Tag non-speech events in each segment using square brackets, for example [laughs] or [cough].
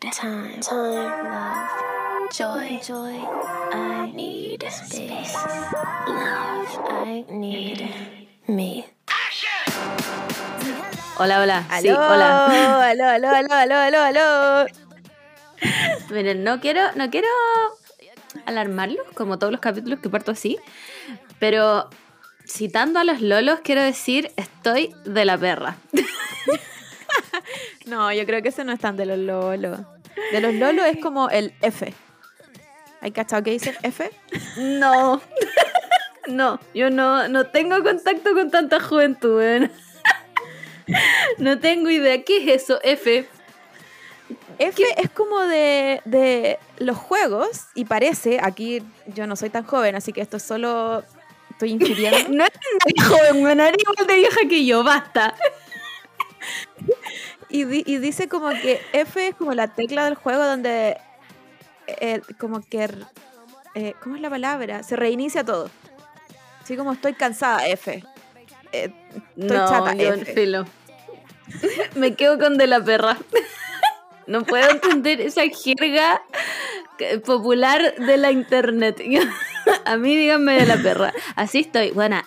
need time, time, love, joy, joy. I need space, love. I need me. Hola, hola. Aló, Sí, hola. aló, aló, aló, aló, aló, aló. Miren, no quiero, no quiero alarmarlos, como todos los capítulos que parto así, pero citando a los lolos, quiero decir, estoy de la perra. [laughs] No, yo creo que ese no es tan de los lolos. De los lolos es como el F. ¿Hay cachado que dicen F? No, no, yo no, no tengo contacto con tanta juventud, weón. No tengo idea. ¿Qué es eso, F? F es como de, de los juegos y parece, aquí yo no soy tan joven, así que esto es solo estoy infiriendo. [laughs] No es tan joven, eres igual de vieja que yo, basta. Y, di- y dice como que F es como la tecla del juego donde eh, como que eh, ¿cómo es la palabra? Se reinicia todo. Así como estoy cansada, F. Eh, estoy no, chata, yo F. filo. [laughs] Me quedo con de la perra. [laughs] No puedo entender esa jerga popular de la internet. [laughs] A mí díganme de la perra. Así estoy. Bueno,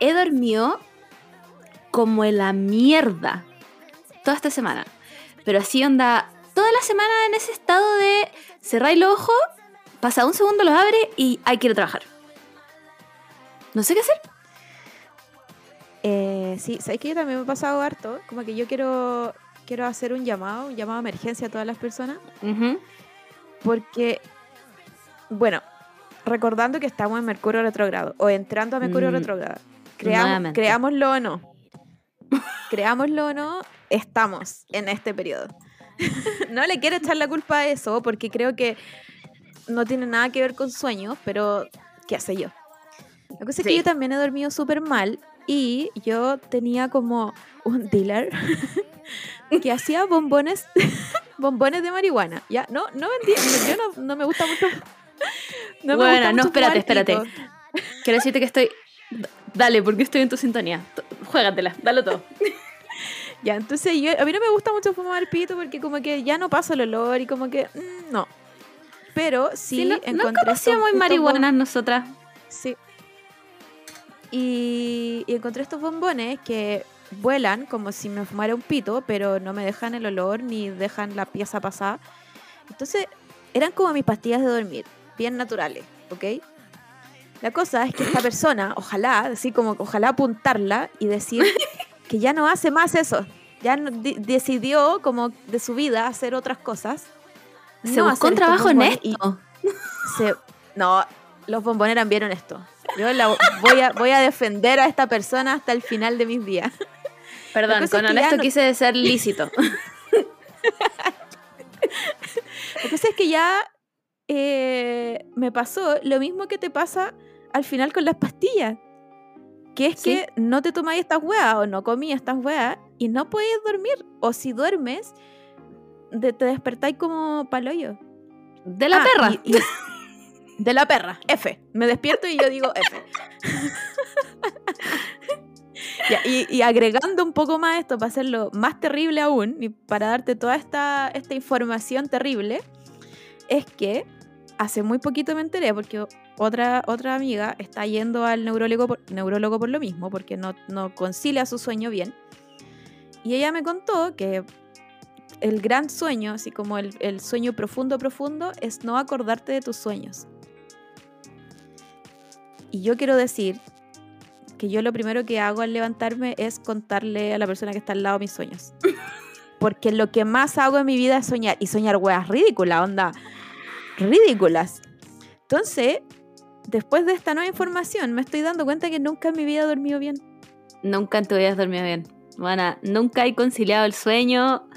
he dormido como en la mierda toda esta semana. Pero así onda, toda la semana en ese estado de cerrar los ojos, pasa un segundo, los abre y hay que ir a trabajar. No sé qué hacer. Eh, sí, sabes que yo también me he pasado harto. Como que yo quiero, quiero hacer un llamado, un llamado de emergencia a todas las personas. Porque, bueno, recordando que estamos en Mercurio retrógrado o entrando a Mercurio Mm, retrógrado, creamos, creámoslo o no, creámoslo o no, estamos en este periodo. [laughs] no le quiero echar la culpa a eso porque creo que no tiene nada que ver con sueños, pero ¿qué hace yo? La cosa es que Sí. yo también he dormido súper mal y yo tenía como un dealer [laughs] que hacía bombones [laughs] bombones de marihuana. Ya, no, no vendía, yo no, no me gusta mucho. No me gusta no, mucho espérate, espérate. Quiero decirte que estoy. Dale, porque estoy en tu sintonía. Juégatela, dalo todo. Ya, entonces yo, a mí no me gusta mucho fumar pito porque como que ya no paso el olor y como que mm, no. Pero sí, Sí, no, encontré estos- muy marihuanas nosotras. Sí. Y, y encontré estos bombones que vuelan como si me fumara un pito, pero no me dejan el olor ni dejan la pieza pasar. Entonces, eran como mis pastillas de dormir, bien naturales, ¿ok? La cosa es que esta [clears throat] persona, ojalá, así como ojalá apuntarla y decir [laughs] que ya no hace más eso. Ya no- di- decidió como de su vida hacer otras cosas. Se no buscó un trabajo y- honesto. [laughs] se- no, los bombones eran bien honestos. Yo la voy, a, voy a defender a esta persona hasta el final de mis días. Perdón, con es que honesto no- quise ser lícito. [laughs] La cosa es que ya eh, me pasó lo mismo que te pasa al final con las pastillas. Que es Sí. que no te tomáis estas weas o no comí estas weas y no podéis dormir. O si duermes, de- te despertáis como paloyo. De la Ah, perra. y- y- [laughs] de la perra, F. Me despierto y yo digo F. [laughs] Y, y agregando un poco más esto para hacerlo más terrible aún y para darte toda esta, esta información terrible, es que hace muy poquito me enteré porque otra, otra amiga está yendo al neurólogo por, neurólogo por lo mismo, porque no, no concilia su sueño bien. Y ella me contó que el gran sueño, así como el, el sueño profundo, profundo, es no acordarte de tus sueños. Y yo quiero decir que yo lo primero que hago al levantarme es contarle a la persona que está al lado mis sueños. [laughs] Porque lo que más hago en mi vida es soñar. Y soñar weas ridículas, onda. Ridículas. Entonces, después de esta nueva información, me estoy dando cuenta que nunca en mi vida he dormido bien. Nunca en tu vida has dormido bien. Bueno, nunca he conciliado el sueño.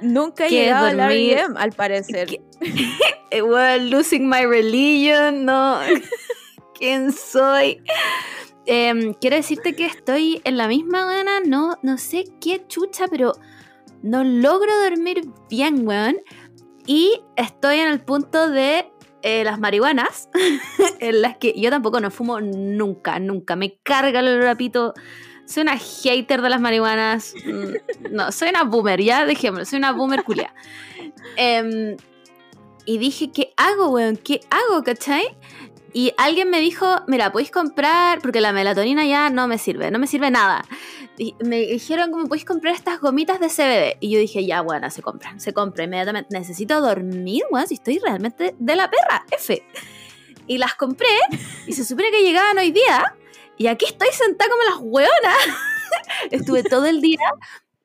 Nunca he ¿Qué es llegado al? REM, al parecer. [laughs] Well, losing my religion, no. [laughs] ¿Quién soy? Em, quiero decirte que estoy en la misma gana, no, no sé qué chucha, pero no logro dormir bien, weón. Y estoy en el punto de eh, las marihuanas, [laughs] en las que yo tampoco no fumo nunca, nunca. Me carga el olor a pito. Soy una hater de las marihuanas. Mm, No, soy una boomer, ya dejémoslo, soy una boomer culia. [laughs] Em, y dije, ¿qué hago, weón? ¿Qué hago, cachai? Y alguien me dijo, mira, podéis comprar, porque la melatonina ya no me sirve, no me sirve nada. Y me dijeron, ¿cómo podéis comprar estas gomitas de CBD? Y yo dije, ya, bueno, se compran, se compra inmediatamente. Necesito dormir, weón, si estoy realmente de la perra, F. Y las compré, y se supone que llegaban hoy día, y aquí estoy sentada como las hueonas. [laughs] Estuve todo el día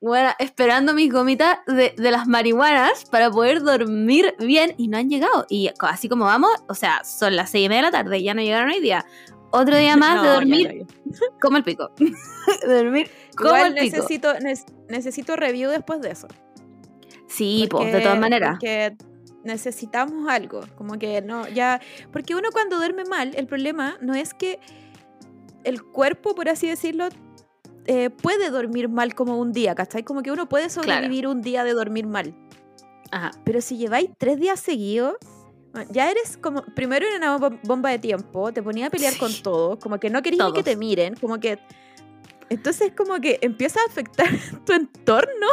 bueno, esperando mis gomitas de, de, las marihuanas para poder dormir bien y no han llegado. Y así como vamos, o sea, son las seis y media de la tarde, ya no llegaron hoy día. Otro día [laughs] más no, de dormir [laughs] como el pico. [laughs] de dormir como Igual el pico. necesito, ne- necesito review después de eso. Sí, pues, de Porque- todas maneras. Porque necesitamos algo. Como que no, ya. Porque uno cuando duerme mal, el problema no es que el cuerpo, por así decirlo, eh, puede dormir mal como un día, ¿cachai? Como que uno puede sobrevivir un día de dormir mal. Ajá. Pero si lleváis tres días seguidos, bueno, ya eres como. Primero era una bom- bomba de tiempo, te ponía a pelear con Sí. todo, como que no querías ni que Todos. te miren, como que. Entonces, como que empieza a afectar [laughs] tu entorno.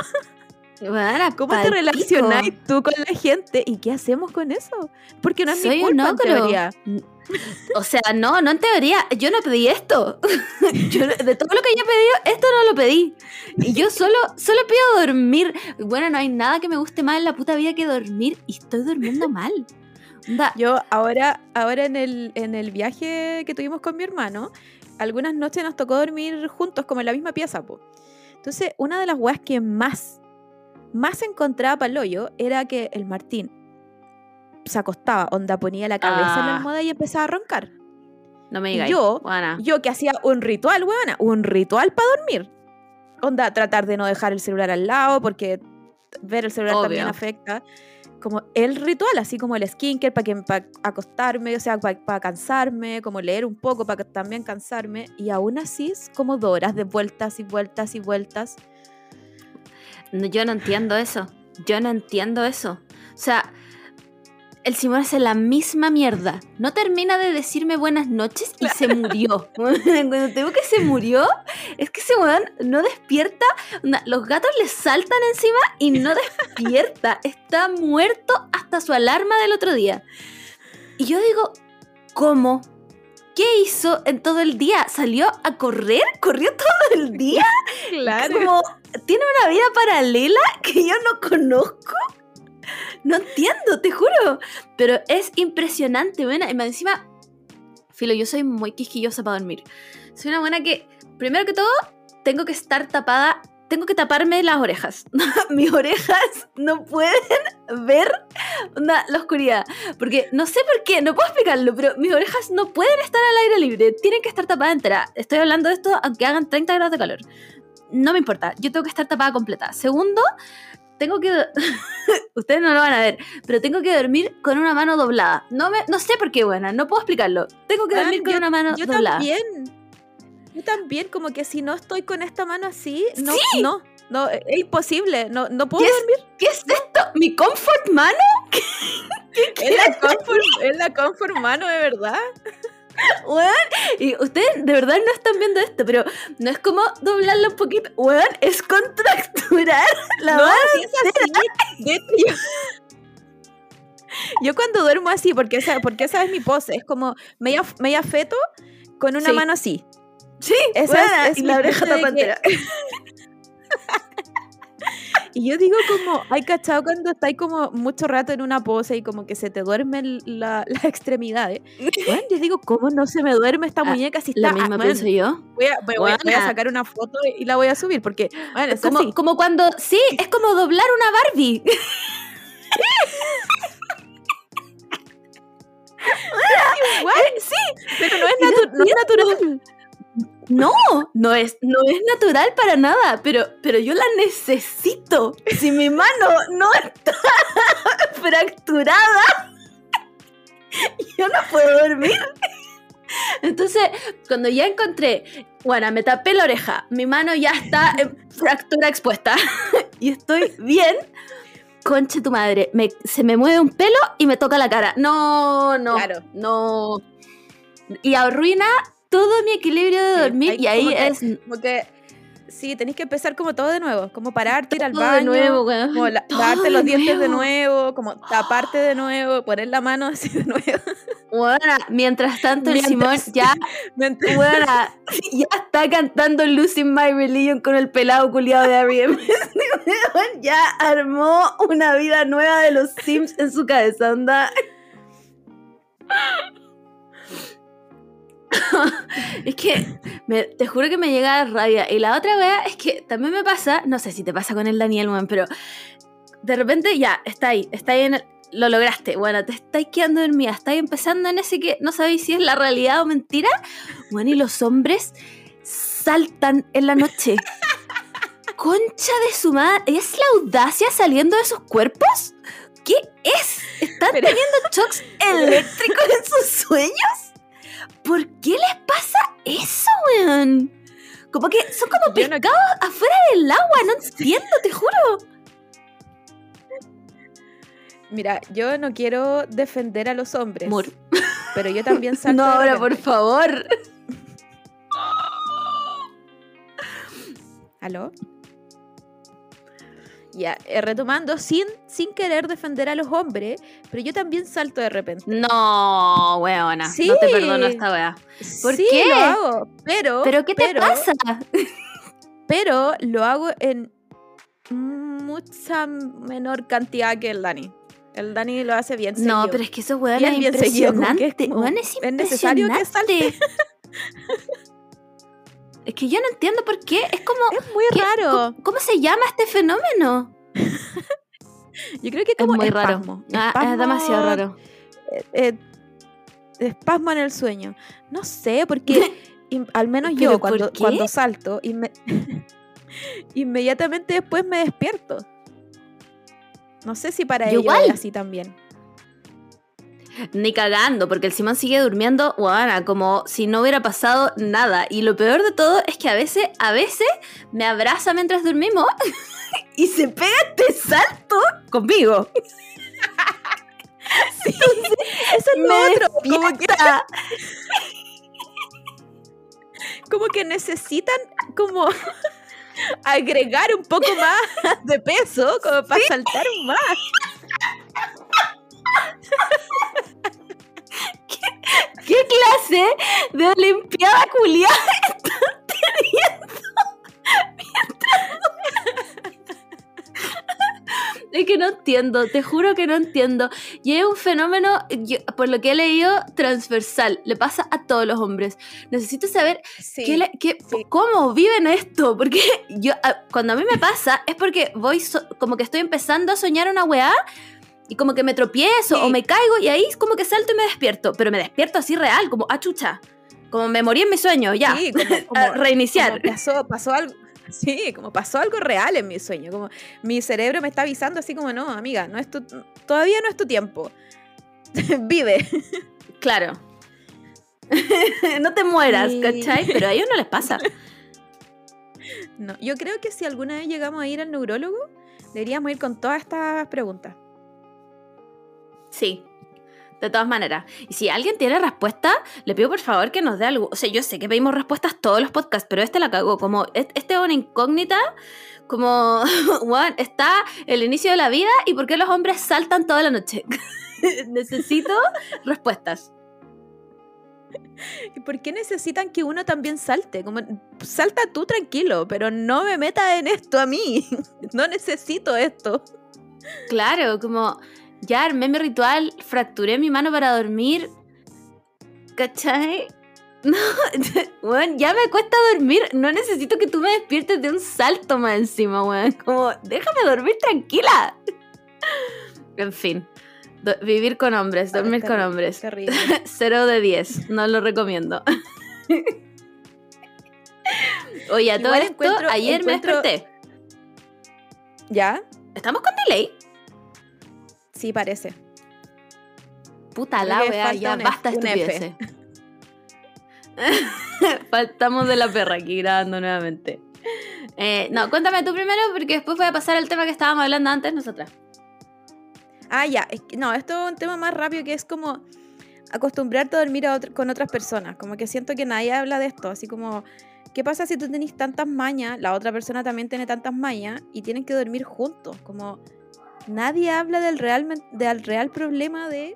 Bueno, ¿Cómo te pico. tú con la gente? ¿Y qué hacemos con eso? Porque no es Soy mi culpa, en teoría. O sea, no, no en teoría. Yo no pedí esto. [laughs] Yo de todo lo que yo he pedido, esto no lo pedí. Y yo solo, solo pido dormir. Bueno, no hay nada que me guste más en la puta vida que dormir. Y estoy durmiendo mal. Yo ahora, ahora en, el, en el viaje que tuvimos con mi hermano, algunas noches nos tocó dormir juntos, como en la misma pieza. Po. Entonces, una de las weas que más, más encontraba para el hoyo era que el Martín se acostaba, onda ponía la cabeza en la Ah. almohada y empezaba a roncar. no me digáis. yo- Buena. Yo que hacía un ritual, weona, un ritual para dormir. Onda, tratar de no dejar el celular al lado, porque ver el celular también Obvio. afecta. Como el ritual, así como el skincare para que para acostarme, o sea, para cansarme, como leer un poco para también cansarme. Y aún así es como dos horas de vueltas y vueltas y vueltas. No, yo no entiendo eso. Yo no entiendo eso. O sea, el Simón hace la misma mierda. No termina de decirme buenas noches y se murió. [laughs] [laughs] Cuando te digo que se murió, es que ese weón no despierta. Los gatos le saltan encima y no despierta. [laughs] Está muerto hasta su alarma del otro día. Y yo digo, ¿cómo? ¿Qué hizo en todo el día? ¿Salió a correr? ¿Corrió todo el día? Como, tiene una vida paralela que yo no conozco. No entiendo, te juro. Pero es impresionante, buena. Y encima, filo, yo soy muy quisquillosa para dormir. Soy una buena que, primero que todo, tengo que estar tapada. Tengo que taparme las orejas. [laughs] Mis orejas no pueden ver onda, la oscuridad. Porque no sé por qué, no puedo explicarlo, pero mis orejas no pueden estar al aire libre. Tienen que estar tapadas entera. Estoy hablando de esto aunque hagan 30 grados de calor no me importa, yo tengo que estar tapada completa. Segundo, tengo que... [laughs] Ustedes no lo van a ver, pero tengo que dormir con una mano doblada. No, me, no sé por qué, buena, no puedo explicarlo. Tengo que Ah, dormir con yo- una mano Yo doblada. también. Yo también, como que si no estoy con esta mano así, no, Sí. no, no, es imposible, no, no puedo ¿Qué es, dormir. ¿Qué es esto? ¿Mi comfort mano? [laughs] Es la comfort, es la comfort mano, de verdad. Weón, y ustedes de verdad no están viendo esto, pero no es como doblarlo un poquito. Weón, es contracturar la no, es así. De yo, yo cuando duermo así, porque esa, porque esa es mi pose, es como media, media feto con una Sí. mano así. Sí, Esa es- la oreja de entera. Y yo digo como, hay cachado cuando estáis como mucho rato en una pose y como que se te duermen la- las extremidades. [laughs] Bueno, yo digo, ¿cómo no se me duerme esta Ah, muñeca si está... Lo ah, mismo bueno, pienso yo. voy, a, voy- voy a- voy a Buena. sacar una foto y la voy a subir porque, bueno, es como, así. como cuando. Sí, es como doblar una Barbie. [laughs] [laughs] Igual, sí, pero no es, natu- no es natural. No, no es, no es natural para nada, pero, pero yo la necesito. Si mi mano no está [laughs] fracturada, [laughs] yo no puedo dormir. Entonces, cuando ya encontré, bueno, me tapé la oreja, mi mano ya está en fractura expuesta [laughs] y estoy bien. Conche tu madre, me- se me mueve un pelo y me toca la cara. No, no, Claro. no. Y arruina todo mi equilibrio de Sí, dormir hay y ahí que- es Como que Sí, tenés que empezar como todo de nuevo, como pararte, ir al Todo de baño, nuevo, weón. como la- lavarte los de dientes de nuevo. como taparte de nuevo, poner la mano así de nuevo. Weona, mientras tanto el Mientras- Simón ya, [laughs] Mientras- weona, ya está cantando Losing My Religion con el pelado culiado de R.E.M. [laughs] Este ya armó una vida nueva de los Sims en su cabeza, onda. [laughs] es que me- te juro que me llega rabia. Y la otra wea es que también me pasa, no sé si te pasa con el Daniel, weón, pero de repente ya, está ahí, está ahí en el- lo lograste. Bueno, te estáis quedando dormida, estáis empezando en ese que no sabéis si es la realidad o mentira. Bueno, y los hombres saltan en la noche. [laughs] Concha de su madre, ¿es la audacia saliendo de sus cuerpos? ¿Qué es? ¿Están Pero- teniendo shocks eléctricos en sus sueños? ¿Por qué les pasa eso, weón? Como que son como no- pescados afuera del agua, no entiendo, te juro. Mira, yo no quiero defender a los hombres, Mur. pero yo también [laughs] salto No, ahora, por favor. ¿Aló? Ya, eh, retomando, sin, sin querer defender a los hombres, pero yo también salto de repente. No, weona. Sí. No te perdono esta wea. ¿Por sí, qué? lo hago, pero... ¿Pero qué te pero- pasa? [laughs] Pero lo hago en mucha menor cantidad que el Dani. El Dani lo hace bien No, seguido. pero es que eso weón es bien impresionante. es necesario que impresionante. [laughs] Es que yo no entiendo por qué. Es como. Es muy ¿qué- raro. ¿Cómo, cómo se llama este fenómeno? [laughs] Yo creo que Es como muy raro. espasmo. Ah, es demasiado raro. eh, eh, espasmo en el sueño. No sé, porque [laughs] al menos ¿Pero yo cuando, cuando salto, inme- [laughs] inmediatamente después me despierto. No sé si para ellos es así también. Ni cagando, porque el Simón sigue durmiendo, weona, como si no hubiera pasado nada. Y lo peor de todo es que a veces, a veces me abraza mientras dormimos [laughs] y se pega este salto conmigo. [laughs] Eso es Me otro. Como que, como que necesitan como [laughs] agregar un poco más de peso como para saltar más. ¿Qué clase de olimpiada culiada [laughs] están teniendo? Es que no entiendo, te juro que no entiendo. Y es un fenómeno, yo- por lo que he leído, transversal. Le pasa a todos los hombres. Necesito saber Sí. qué le- qué- sí. cómo viven esto. Porque yo, cuando a mí me pasa, es porque voy so- como que estoy empezando a soñar una weá y como que me tropiezo Sí. o me caigo y ahí es como que salto y me despierto. Pero me despierto así real, como, ah, chucha. Como me morí en mi sueño, ya. Sí, como, [laughs] reiniciar. como pasó, pasó algo. Sí, como pasó algo real en mi sueño. Como mi cerebro me está avisando así como, no, amiga, no es tu, todavía no es tu tiempo. [laughs] Vive. Claro. [laughs] no te mueras, Sí. ¿cachai? Pero a ellos no les pasa. No, yo creo que si alguna vez llegamos a ir al neurólogo, deberíamos ir con todas estas preguntas. Sí. De todas maneras. Y si alguien tiene respuesta, le pido por favor que nos dé algo. O sea, yo sé que pedimos respuestas todos los podcasts, pero este la cagó. Como este es una incógnita, como, [laughs] weón, está el inicio de la vida y por qué los hombres saltan toda la noche. [laughs] Necesito respuestas. ¿Y por qué necesitan que uno también salte? Como, salta tú tranquilo, pero no me metas en esto a mí. [laughs] No necesito esto. Claro, como ya armé mi ritual, fracturé mi mano para dormir. ¿Cachai? [laughs] No, [laughs] weón, ya me cuesta dormir. No necesito que tú me despiertes de un salto más encima, weón. Como, déjame dormir tranquila. [laughs] En fin, vivir con hombres, Ay, dormir con hombres. Terrible. Cero de 10, no lo recomiendo. Oye, a todo Igual esto, encuentro- ayer encuentro- me desperté. ¿Ya? ¿Estamos con delay? Sí, parece. Puta la wea, ya un basta estupideces. [laughs] Faltamos de la perra aquí grabando nuevamente. Eh, no, cuéntame tú primero porque después voy a pasar al tema que estábamos hablando antes nosotras. Ah, ya. no, esto es un tema más rápido que es como acostumbrarte a dormir a con otras personas. Como que siento que nadie habla de esto. Así como ¿qué pasa si tú tenés tantas mañas, la otra persona también tiene tantas mañas y tienen que dormir juntos? Como nadie habla del real, del real problema de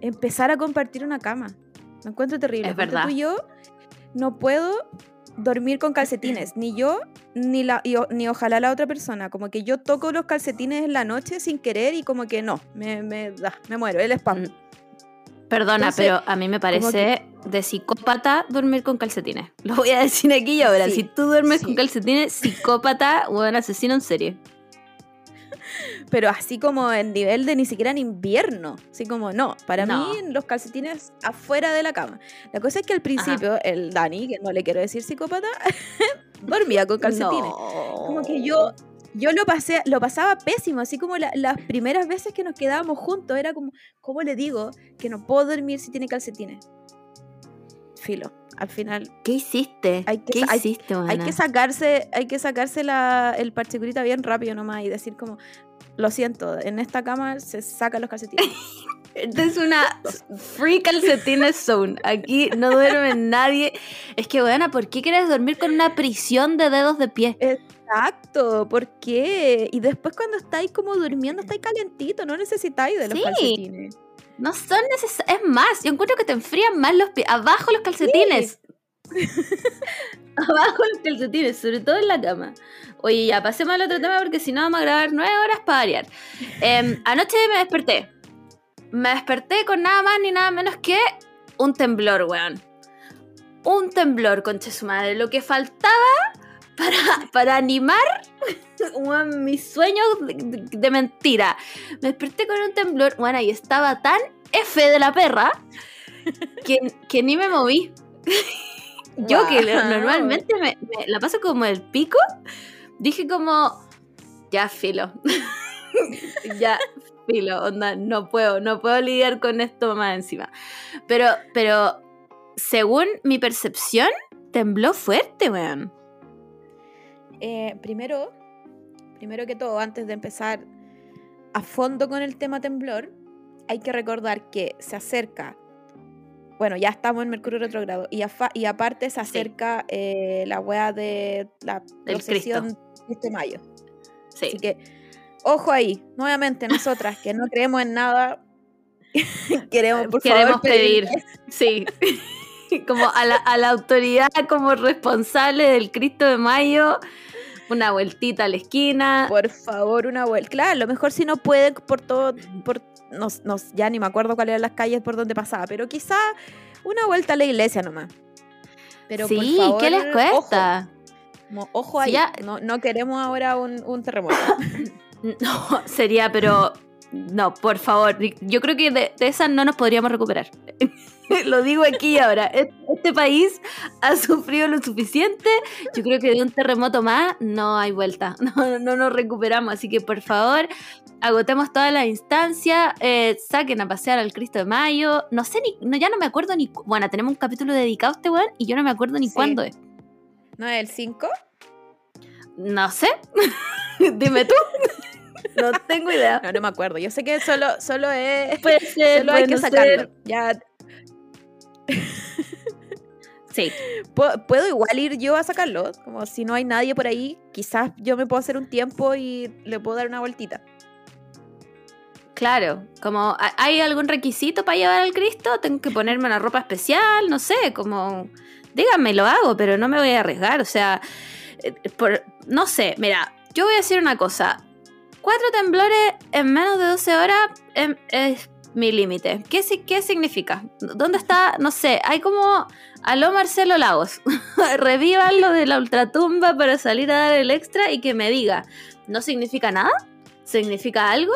empezar a compartir una cama. Me encuentro terrible. Es verdad. Tú y yo no puedo dormir con calcetines, ni yo ni la y o- ni ojalá la otra persona, como que yo toco los calcetines en la noche sin querer y como que no, me me, da, me muero, el spam. Mm. Perdona, Entonces, pero a mí me parece de psicópata dormir con calcetines. [laughs] Lo voy a decir aquí y ahora. Sí, si tú duermes sí. con calcetines, psicópata o un asesino en serie. Pero así como en nivel de ni siquiera en invierno, así como no, para No. mí los calcetines afuera de la cama. La cosa es que al principio el Dani, que no le quiero decir psicópata, [laughs] dormía con calcetines. No. Como que yo yo lo pasé, lo pasaba pésimo, así como la- las primeras veces que nos quedábamos juntos, era como, ¿cómo le digo que no puedo dormir si tiene calcetines? Filo, al final ¿Qué hiciste? Hay que ¿Qué hay- hiciste, hay que sacarse, hay que sacarse la, el parchecurita bien rápido nomás y decir como, lo siento, en esta cama se sacan los calcetines. [laughs] Esta es una free calcetines zone. Aquí no duerme nadie. Es que, buena, ¿por qué quieres dormir con una prisión de dedos de pie? Exacto, ¿por qué? Y después cuando estáis como durmiendo, estáis calentito, no necesitáis de los Sí. calcetines. No son necesarios. Es más, yo encuentro que te enfrían más los pies. Abajo los calcetines. [laughs] Abajo los calcetines, sobre todo en la cama. Oye, ya, pasemos al otro tema porque si no vamos a grabar nueve horas para variar. Em, [laughs] anoche me desperté. Me desperté con nada más ni nada menos que un temblor, weón. Un temblor, concha su madre. Lo que faltaba para, para animar [laughs] weón, mis sueños de, mentira. Me desperté con un temblor, bueno, y estaba tan F de la perra [laughs] que, que ni me moví. [laughs] Yo que normalmente me, me la paso como el pico, dije como, ya filo. ya filo, onda, no puedo, no puedo lidiar con esto más encima. Pero, pero, según mi percepción, tembló fuerte, weón. Eh, primero, primero que todo, antes de empezar a fondo con el tema temblor, hay que recordar que se acerca, bueno, ya estamos en Mercurio retrogrado, y, y aparte se acerca eh, la wea de la procesión de mayo. Sí. Así que, ojo ahí, nuevamente nosotras que no creemos en nada, [laughs] queremos, por Queremos favor, pedir pedir, sí, [laughs] como a la, a la autoridad como responsable del Cristo de Mayo, una vueltita a la esquina. Por favor, una vuelta. Claro, a lo mejor si no puede por todo, por, no, no- ya ni me acuerdo cuáles eran las calles por donde pasaba, pero quizá una vuelta a la iglesia nomás. Pero por sí, favor, ¿qué les cuesta? Ojo, Sí, ahí, ya- no, no queremos ahora un, un terremoto. [laughs] No, sería, pero no, por favor. Yo creo que de, de esas no nos podríamos recuperar. [laughs] Lo digo aquí y ahora. Este país ha sufrido lo suficiente. Yo creo que de un terremoto más no hay vuelta. [laughs] No, no nos recuperamos. Así que por favor, agotemos todas las instancias. eh, saquen a pasear al Cristo de Mayo. No sé ni, no, ya no me acuerdo ni. Bueno, tenemos un capítulo dedicado a este weón y yo no me acuerdo ni Sí. cuándo es. ¿No es el 5? No sé. [laughs] Dime tú. No tengo idea. No, no me acuerdo. Yo sé que solo, solo es. Puede ser, Solo hay que sacarlo. ser. Ya, Sí. ¿puedo, igual ir yo a sacarlo. Como si no hay nadie por ahí, quizás yo me puedo hacer un tiempo y le puedo dar una vueltita. Claro, como ¿ha- ¿hay algún requisito para llevar al Cristo? ¿Tengo que ponerme una ropa especial? No sé, como díganme, lo hago, pero no me voy a arriesgar, o sea, eh, por, no sé, mira, yo voy a decir una cosa, cuatro temblores en menos de 12 horas em, es mi límite. ¿Qué, ¿Qué significa? ¿Dónde está? No sé, hay como, aló Marcelo Lagos, [laughs] revivan lo de la ultratumba para salir a dar el extra y que me diga, ¿no significa nada? ¿Significa algo?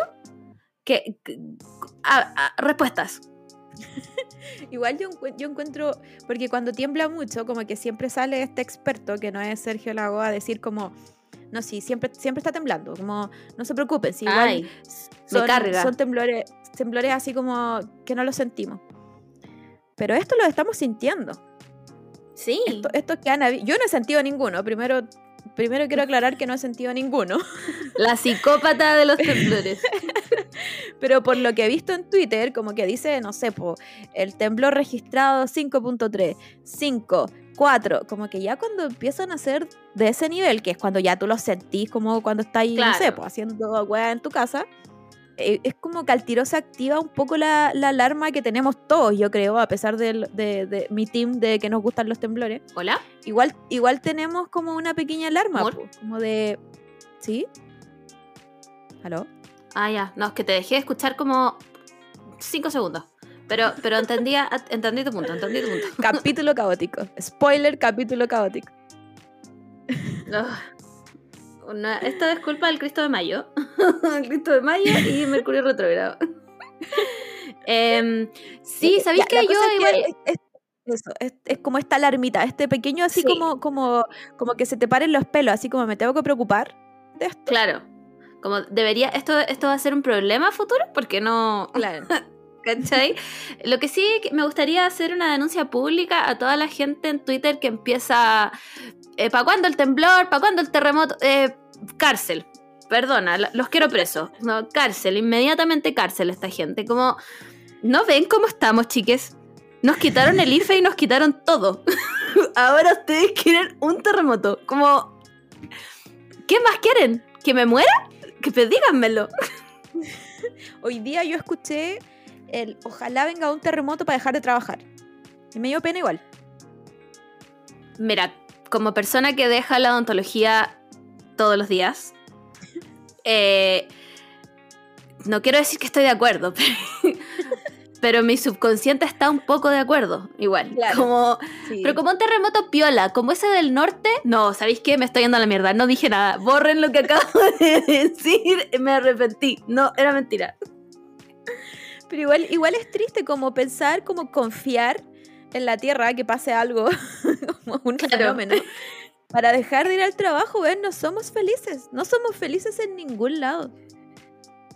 que, respuestas. [laughs] Igual yo encuentro, porque cuando tiembla mucho, como que siempre sale este experto, que no es Sergio Lago, a decir como, no, sí, siempre, siempre está temblando, como, no se preocupen, si igual Ay, son, carga. son temblores, temblores así como que no los sentimos. Pero esto lo estamos sintiendo. sí. Esto, que han yo no he sentido ninguno, primero, primero quiero aclarar que no he sentido ninguno, La psicópata de los [laughs] temblores. [laughs] Pero por lo que he visto en Twitter, como que dice, no sé, po, el temblor registrado 5.3, 5, 4, como que ya cuando empiezan a ser de ese nivel, que es cuando ya tú lo sentís como cuando estás ahí, no sé, po, haciendo weá en tu casa, eh, es como que al tiro se activa un poco la, la alarma que tenemos todos, yo creo, a pesar de, de mi team de que nos gustan los temblores. ¿Hola? Igual, igual tenemos como una pequeña alarma, po, como de... ¿Sí? ¿Aló? Ah, ya. No, es que te dejé de escuchar como cinco segundos. Pero, pero entendía, [laughs] entendí tu punto, entendí tu punto. Capítulo caótico. Spoiler, capítulo caótico. Ugh. Una- esto es culpa del Cristo de Mayo. El [laughs] Cristo de Mayo y Mercurio retrógrado. [laughs] Em, sí, Ya, ¿sabéis que yo es igual... es, es- eso, es, es como esta alarmita, este pequeño así Sí. como, como, como que se te paren los pelos, así como me tengo que preocupar de esto. Claro. Como debería... ¿Esto, ¿Esto va a ser un problema futuro? Porque no... Claro. [laughs] ¿Cachai? Lo que sí que me gustaría hacer una denuncia pública a toda la gente en Twitter que empieza. ¿Para cuándo el temblor? ¿Para cuándo el terremoto? Eh, cárcel. Perdona, los quiero presos. No, cárcel, inmediatamente cárcel esta gente. Como. ¿No ven cómo estamos, chiques? Nos quitaron el IFE y nos quitaron todo. [laughs] Ahora ustedes quieren un terremoto. Como. ¿Qué más quieren? ¿Que me muera? Que pues díganmelo. [laughs] Hoy día yo escuché el ojalá venga un terremoto para dejar de trabajar. Y me dio pena igual. Mira, como persona que deja la odontología todos los días, [laughs] eh, no quiero decir que estoy de acuerdo, [laughs] pero mi subconsciente está un poco de acuerdo, igual. Claro. Como, Sí. pero como un terremoto piola, como ese del norte, no, ¿sabéis qué? Me estoy yendo a la mierda, no dije nada, borren lo que acabo [laughs] de decir, me arrepentí, no, era mentira. Pero igual, igual es triste como pensar, como confiar en la tierra que pase algo, [laughs] como un Claro. fenómeno. Para dejar de ir al trabajo, ¿ves? No somos felices. No somos felices en ningún lado.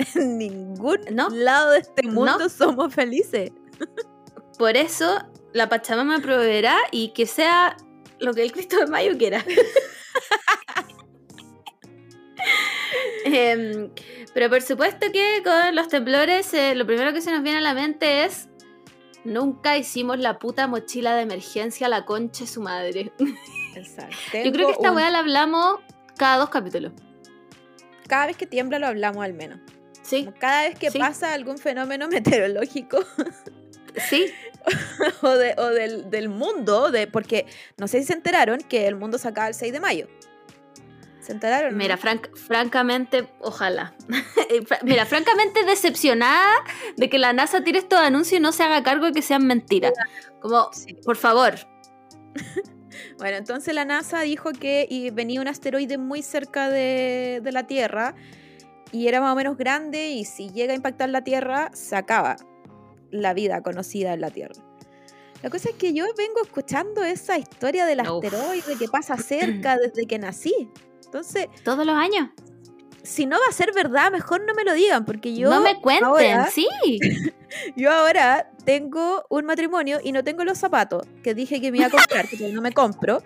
[laughs] En ningún No. lado de este No. mundo somos felices. [laughs] Por eso la Pachamama proveerá y que sea lo que el Cristo de Mayo quiera. [laughs] Em, pero por supuesto que con los temblores eh, lo primero que se nos viene a la mente es nunca hicimos la puta mochila de emergencia a la concha de su madre. Exacto. Yo creo que esta weá la hablamos cada dos capítulos. Cada vez que tiembla lo hablamos al menos. Sí, Como Cada vez que Sí. pasa algún fenómeno [laughs] meteorológico sí. [laughs] o, de- o del, del mundo, de, porque no sé si se enteraron que el mundo se acaba el 6 de mayo. ¿Se enteraron? Mira, no? franc- francamente, ojalá. [laughs] Eh, Mira, francamente decepcionada de que la NASA tire estos anuncios y no se haga cargo de que sean mentiras. Como, Sí. por favor. Bueno, entonces la NASA dijo que y venía un asteroide muy cerca de, de la Tierra y era más o menos grande y si llega a impactar la Tierra, se acaba la vida conocida en la Tierra. La cosa es que yo vengo escuchando esa historia del Uf. asteroide que pasa cerca [clears throat] desde que nací. Entonces, Todos los años. si no va a ser verdad, mejor no me lo digan, porque yo no me cuenten, ahora- [laughs] sí. yo ahora tengo un matrimonio y no tengo los zapatos que dije que me iba a comprar, [laughs] que no me compro.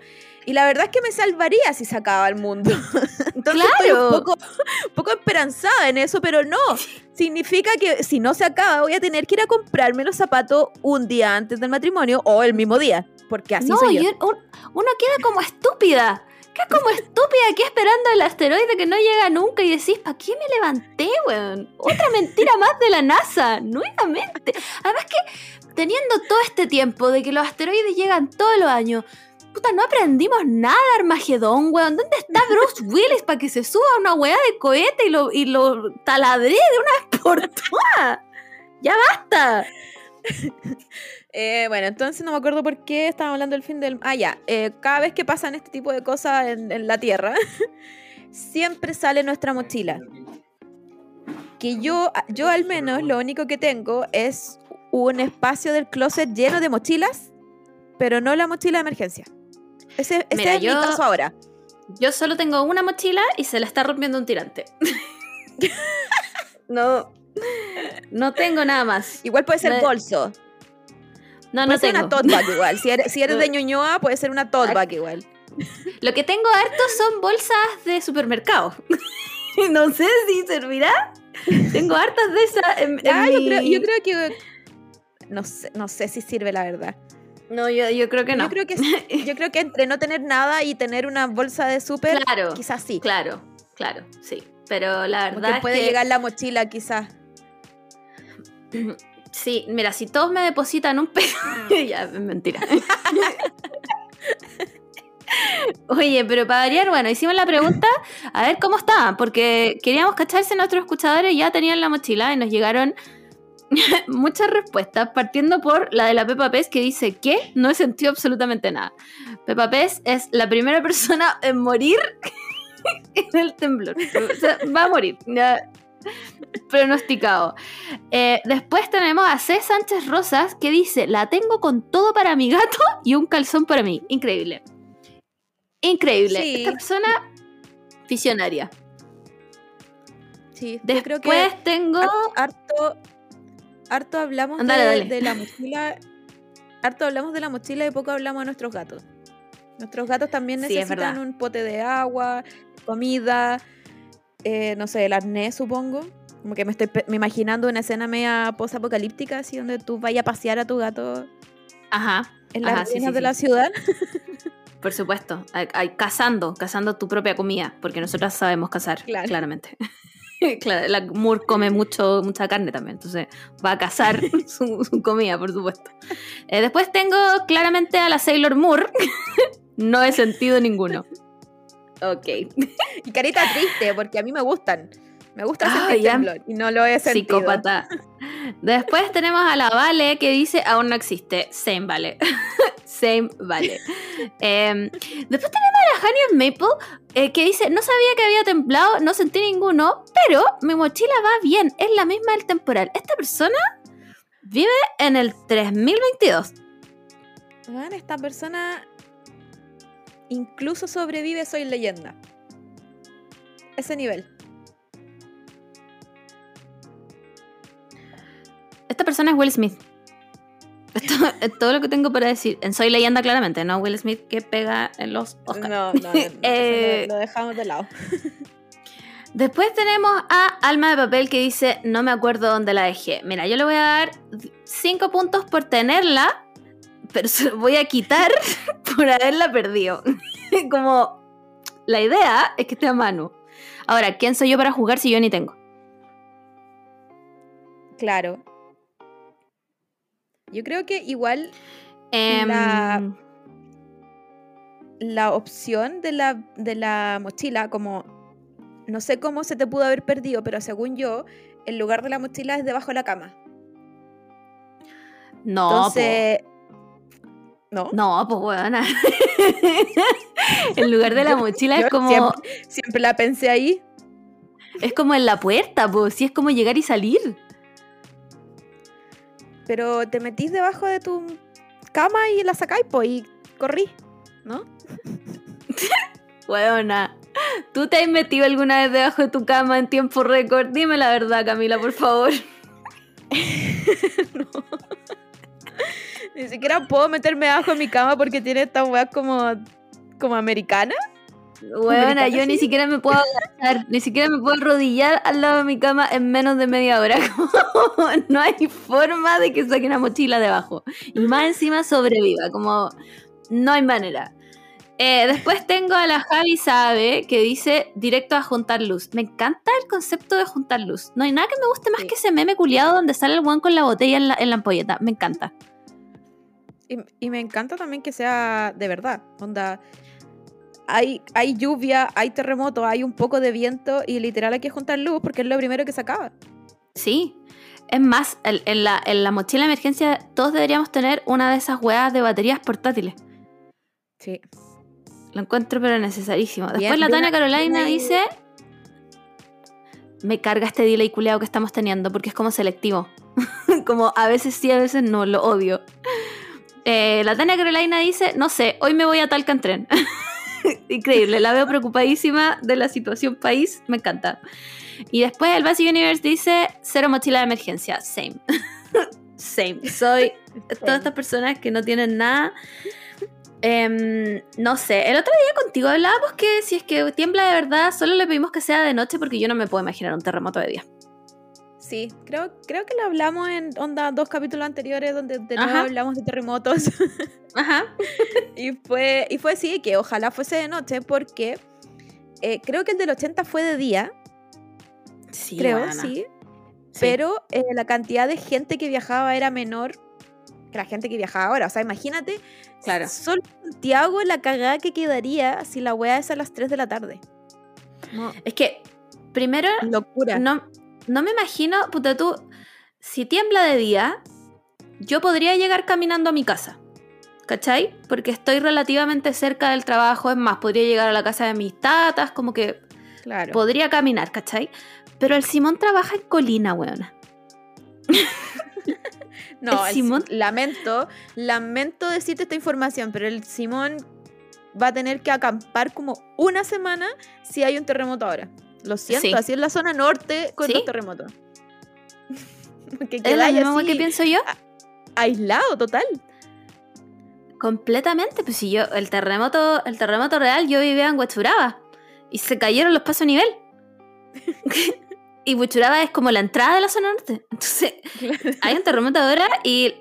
Y la verdad es que me salvaría si se acaba el mundo. [laughs] Entonces estoy Claro. un poco, un poco esperanzada en eso, pero no. Significa que si no se acaba, voy a tener que ir a comprarme los zapatos un día antes del matrimonio o el mismo día. Porque así no, soy yo. y un- un- uno queda como estúpida. Queda como estúpida aquí esperando el asteroide que no llega nunca y decís, ¿para qué me levanté, weón? Otra mentira más de la NASA, nuevamente. Además que teniendo todo este tiempo de que los asteroides llegan todos los años, no aprendimos nada Armagedón, weón. ¿Dónde está Bruce Willis para que se suba a una weá de cohete y lo, y lo taladré de una vez por todas? ¡Ya basta! Eh, bueno, entonces no me acuerdo por qué estábamos hablando del fin del... Ah, ya. eh, cada vez que pasan este tipo de cosas en, en la Tierra, [laughs] siempre sale nuestra mochila. Que yo, yo al menos lo único que tengo es un espacio del closet lleno de mochilas, pero no la mochila de emergencia. Ese, ese Mira, es yo- mi caso ahora. Yo solo tengo una mochila y se la está rompiendo un tirante. [laughs] no. No tengo nada más. Igual puede ser bolso. No, puede no ser tengo. una tote bag igual. Si eres, si eres de [laughs] Ñuñoa, puede ser una tote bag igual. [laughs] Lo que tengo harto son bolsas de supermercado. no sé si servirá. Tengo hartas de esas en, en Ah, yo, creo, yo creo que. No sé, no sé si sirve la verdad. No, yo, yo creo que no. Yo, creo que, [laughs] yo creo que entre no tener nada y tener una bolsa de súper, Claro. quizás sí. Claro, claro, sí. Pero la verdad que es puede que- llegar la mochila, quizás. [clears throat] Sí, mira, si todos me depositan un peso. [laughs] ya, es mentira. [laughs] Oye, pero para variar, bueno, hicimos la pregunta a ver cómo estaban, porque queríamos cacharse nuestros escuchadores ya tenían la mochila y nos llegaron [laughs] muchas respuestas, partiendo por la de la Pepa Pez que dice que no he sentido absolutamente nada. Pepa Pez es la primera persona en morir [laughs] en el temblor. O sea, va a morir. Ya, pronosticado. Eh, después tenemos a C. Sánchez Rosas que dice: La tengo con todo para mi gato y un calzón para mí. Increíble. Increíble. Sí. Esta persona, visionaria. Sí, yo Después creo que tengo. har- harto, harto hablamos de, la mochila. Harto hablamos de la mochila y poco hablamos de nuestros gatos. Nuestros gatos también necesitan un pote de agua, comida, eh, no sé, el arnés, supongo. Como que me estoy me imaginando una escena media post-apocalíptica, así donde tú vayas a pasear a tu gato Ajá. en las Ajá, sí, ruinas sí, de la ciudad. [laughs] Por supuesto. Ay, cazando, cazando tu propia comida, porque nosotras sabemos cazar, Claro. claramente. [laughs] [laughs] claro, la Moore come mucho, mucha carne también, entonces va a cazar [laughs] [laughs] su, su comida, por supuesto. Eh, después tengo claramente a la Sailor Moore. no he sentido ninguno. Ok. Y carita triste, porque a mí me gustan. Me gusta Ah, sentir temblor y no lo he sentido. Psicópata. Después tenemos a la Vale que dice aún no existe. Same Vale. [laughs] Same Vale. Em, después tenemos a la Honey Maple eh, que dice no sabía que había temblado, no sentí ninguno, pero mi mochila va bien, es la misma del temporal. Esta persona vive en el 3022. Weón, esta persona incluso sobrevive Soy Leyenda. Ese nivel. Esta persona es Will Smith. Esto [laughs] es todo lo que tengo para decir. En Soy Leyenda, claramente, ¿no? Will Smith que pega en los Oscars. No, no, [laughs] no, no, Eh, lo, lo dejamos de lado. [laughs] Después tenemos a Alma de Papel que dice, no me acuerdo dónde la dejé. Mira, yo le voy a dar 5 puntos por tenerla, pero se voy a quitar por haberla perdido. Como la idea es que esté a mano. Ahora, ¿quién soy yo para jugar si yo ni tengo? Claro. Yo creo que igual Em, La- la opción de la, de la mochila, como no sé cómo se te pudo haber perdido, pero según yo, el lugar de la mochila es debajo de la cama. No, po. Entonces, ¿no? no, pues weona. [laughs] El lugar de la mochila yo es como, Siempre, siempre la pensé ahí. es como en la puerta, pues, sí es como llegar y salir. Pero te metís debajo de tu cama y la sacáis, pues, y corrí, ¿no? [laughs] Weona, ¿tú te has metido alguna vez debajo de tu cama en tiempo récord? Dime la verdad, Camila, por favor. [laughs] [laughs] Ni siquiera puedo meterme debajo de mi cama porque tiene esta weá como, como americana. Americana, yo ni siquiera me puedo agachar, ni siquiera me puedo arrodillar al lado de mi cama en menos de media hora. [laughs] Como no hay forma de que saque una mochila debajo. Y más encima sobreviva, como no hay manera. Eh, después tengo a la Javi Sabe que dice directo a juntar luz. Me encanta el concepto de juntar luz. No hay nada que me guste más Sí. que ese meme culiado donde sale el guan con la botella en la, en la ampolleta. Me encanta. Y, y me encanta también que sea de verdad. Onda, hay, hay lluvia, hay terremoto, hay un poco de viento y literal hay que juntar luz porque es lo primero que se acaba. Sí. Es más, en, la, en la mochila de emergencia todos deberíamos tener una de esas hueás de baterías portátiles. Sí. Lo encuentro pero necesarísimo. Después Bien, la Tania Carolina dice... Me carga este delay culeado que estamos teniendo porque es como selectivo. [laughs] como a veces sí, a veces no, lo odio. Eh, la Tania Carolina dice, no sé, hoy me voy a Talca en tren. [laughs] [laughs] Increíble, la veo preocupadísima de la situación país, me encanta. Y después el Basic Universe dice, cero mochila de emergencia, same. [laughs] same, soy todas estas personas que no tienen nada. Em, no sé, el otro día contigo hablábamos que si es que tiembla de verdad, solo le pedimos que sea de noche porque yo no me puedo imaginar un terremoto de día. Sí. Creo, creo que lo hablamos en onda dos capítulos anteriores donde de nuevo Ajá. hablamos de terremotos. [laughs] Ajá. y fue, y fue sí, que ojalá fuese de noche porque eh, creo que el del 80 fue de día, Sí, creo, sí. Sí. Pero eh, la cantidad de gente que viajaba era menor que la gente que viajaba ahora. O sea, imagínate, Claro. solo Santiago la cagada que quedaría si la wea es a las 3 de la tarde. No, Es que, primero, locura. no, no me imagino, puta tú, si tiembla de día, yo podría llegar caminando a mi casa. ¿Cachai? Porque estoy relativamente cerca del trabajo, es más, podría llegar a la casa de mis tatas, como que claro. podría caminar, ¿cachai? Pero el Simón trabaja en colina, weona. [laughs] No, el Simón- Sim- lamento, lamento decirte esta información, pero el Simón va a tener que acampar como una semana si hay un terremoto ahora. Lo siento, Sí. así es la zona norte con ¿Sí? los terremotos. [laughs] que Es la misma que pienso yo. aislado total. Completamente, pues si yo, el terremoto, el terremoto real, yo vivía en Huachuraba y se cayeron los pasos a nivel. [laughs] y Huachuraba es como la entrada de la zona norte. Entonces, hay un terremoto ahora y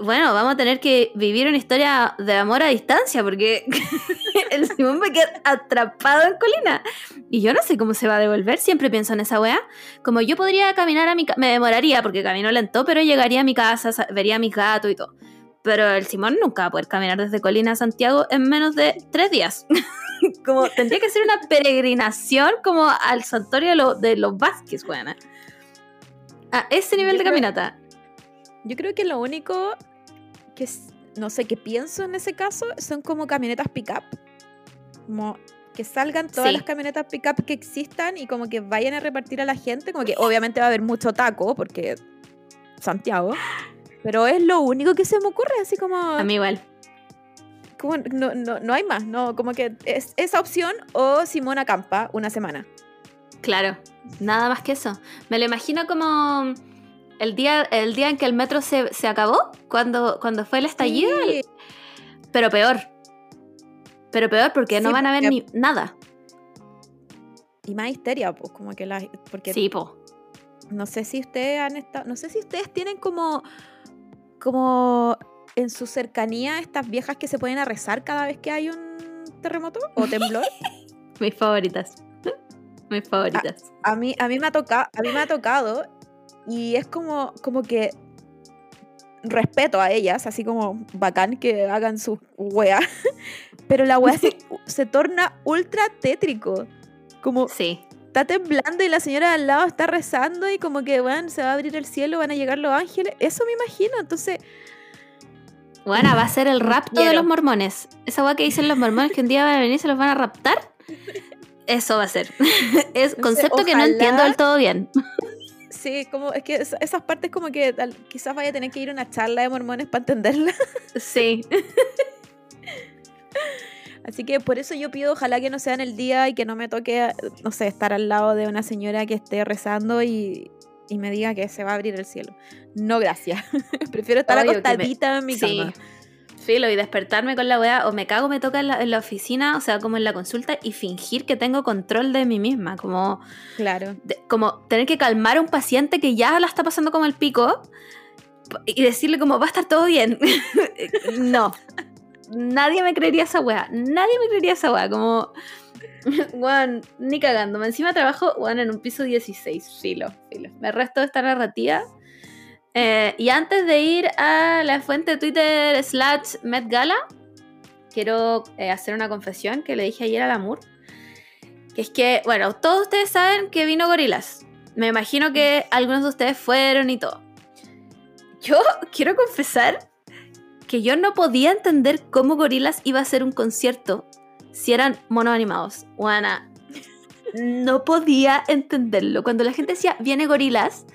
bueno, vamos a tener que vivir una historia de amor a distancia porque [laughs] el Simón va a quedar atrapado en colina. Y yo no sé cómo se va a devolver, siempre pienso en esa wea. Como yo podría caminar a mi casa, me demoraría porque camino lento, pero llegaría a mi casa, sa- vería a mis gatos y todo. Pero el Simón nunca va a poder caminar desde Colina a Santiago en menos de tres días. [laughs] como tendría que ser una peregrinación como al santuario de, lo- de los Vázquez, weona. A ese nivel de caminata. Yo creo que lo único que, no sé, que pienso en ese caso son como camionetas pick-up. Como que salgan todas Sí. las camionetas pick-up que existan y como que vayan a repartir a la gente. Como que obviamente va a haber mucho taco porque Santiago. Pero es lo único que se me ocurre, así como... A mí igual. como no, no, no hay más, no, como que es esa opción o Simón acampa una semana. Claro, nada más que eso. Me lo imagino como el día, el día en que el metro se, se acabó, cuando, cuando fue el estallido, Sí, pero peor. Pero peor porque no van a ver ni nada. Y más histeria, pues, como que la... Porque Sí, po. no sé si ustedes han estado, no sé si ustedes tienen como, como en su cercanía estas viejas que se ponen a rezar cada vez que hay un terremoto o [laughs] temblor. Mis favoritas. [laughs] Mis favoritas. a mí, a mí me ha tocado, a mí me ha tocado y es como, como que respeto a ellas, así como bacán que hagan su wea, [laughs] pero la wea se, [laughs] se torna ultra tétrico. Como Sí. está temblando y la señora de al lado está rezando y como que weón, se va a abrir el cielo, van a llegar los ángeles. Eso me imagino. Entonces, Bueno, va a ser el rapto de los mormones. Esa weá que dicen los mormones que un día van a venir y se los van a raptar. [laughs] Eso va a ser. es concepto que no entiendo del todo bien. Sí, como es que es- esas partes como que tal- quizás vaya a tener que ir a una charla de mormones para entenderla. [laughs] Sí. Así que por eso yo pido ojalá que no sea en el día y que no me toque, no sé, estar al lado de una señora que esté rezando y, y me diga que se va a abrir el cielo. No, gracias. [laughs] Prefiero estar Obvio que me- acostadita en mi Sí. Filo, y despertarme con la weá, o me cago, me toca en la, en la oficina, o sea, como en la consulta, y fingir que tengo control de mí misma, como, Claro. de- como tener que calmar a un paciente que ya la está pasando como el pico, y decirle como, va a estar todo bien. [laughs] no. Nadie me creería esa weá, nadie me creería esa weá, como... [laughs] Weón, ni cagando. Encima trabajo, weón, en un piso 16. Filo, filo. Me resto de esta narrativa. Eh, y antes de ir a la fuente de Twitter slash Met Gala, quiero eh, hacer una confesión que le dije ayer al Amur. Que es que, bueno, todos ustedes saben que vino Gorilas. Me imagino que algunos de ustedes fueron y todo. Yo [laughs] quiero confesar que yo no podía entender cómo Gorilas iba a hacer un concierto si eran monos animados. Juana, no podía entenderlo. Cuando la gente decía, viene Gorilas,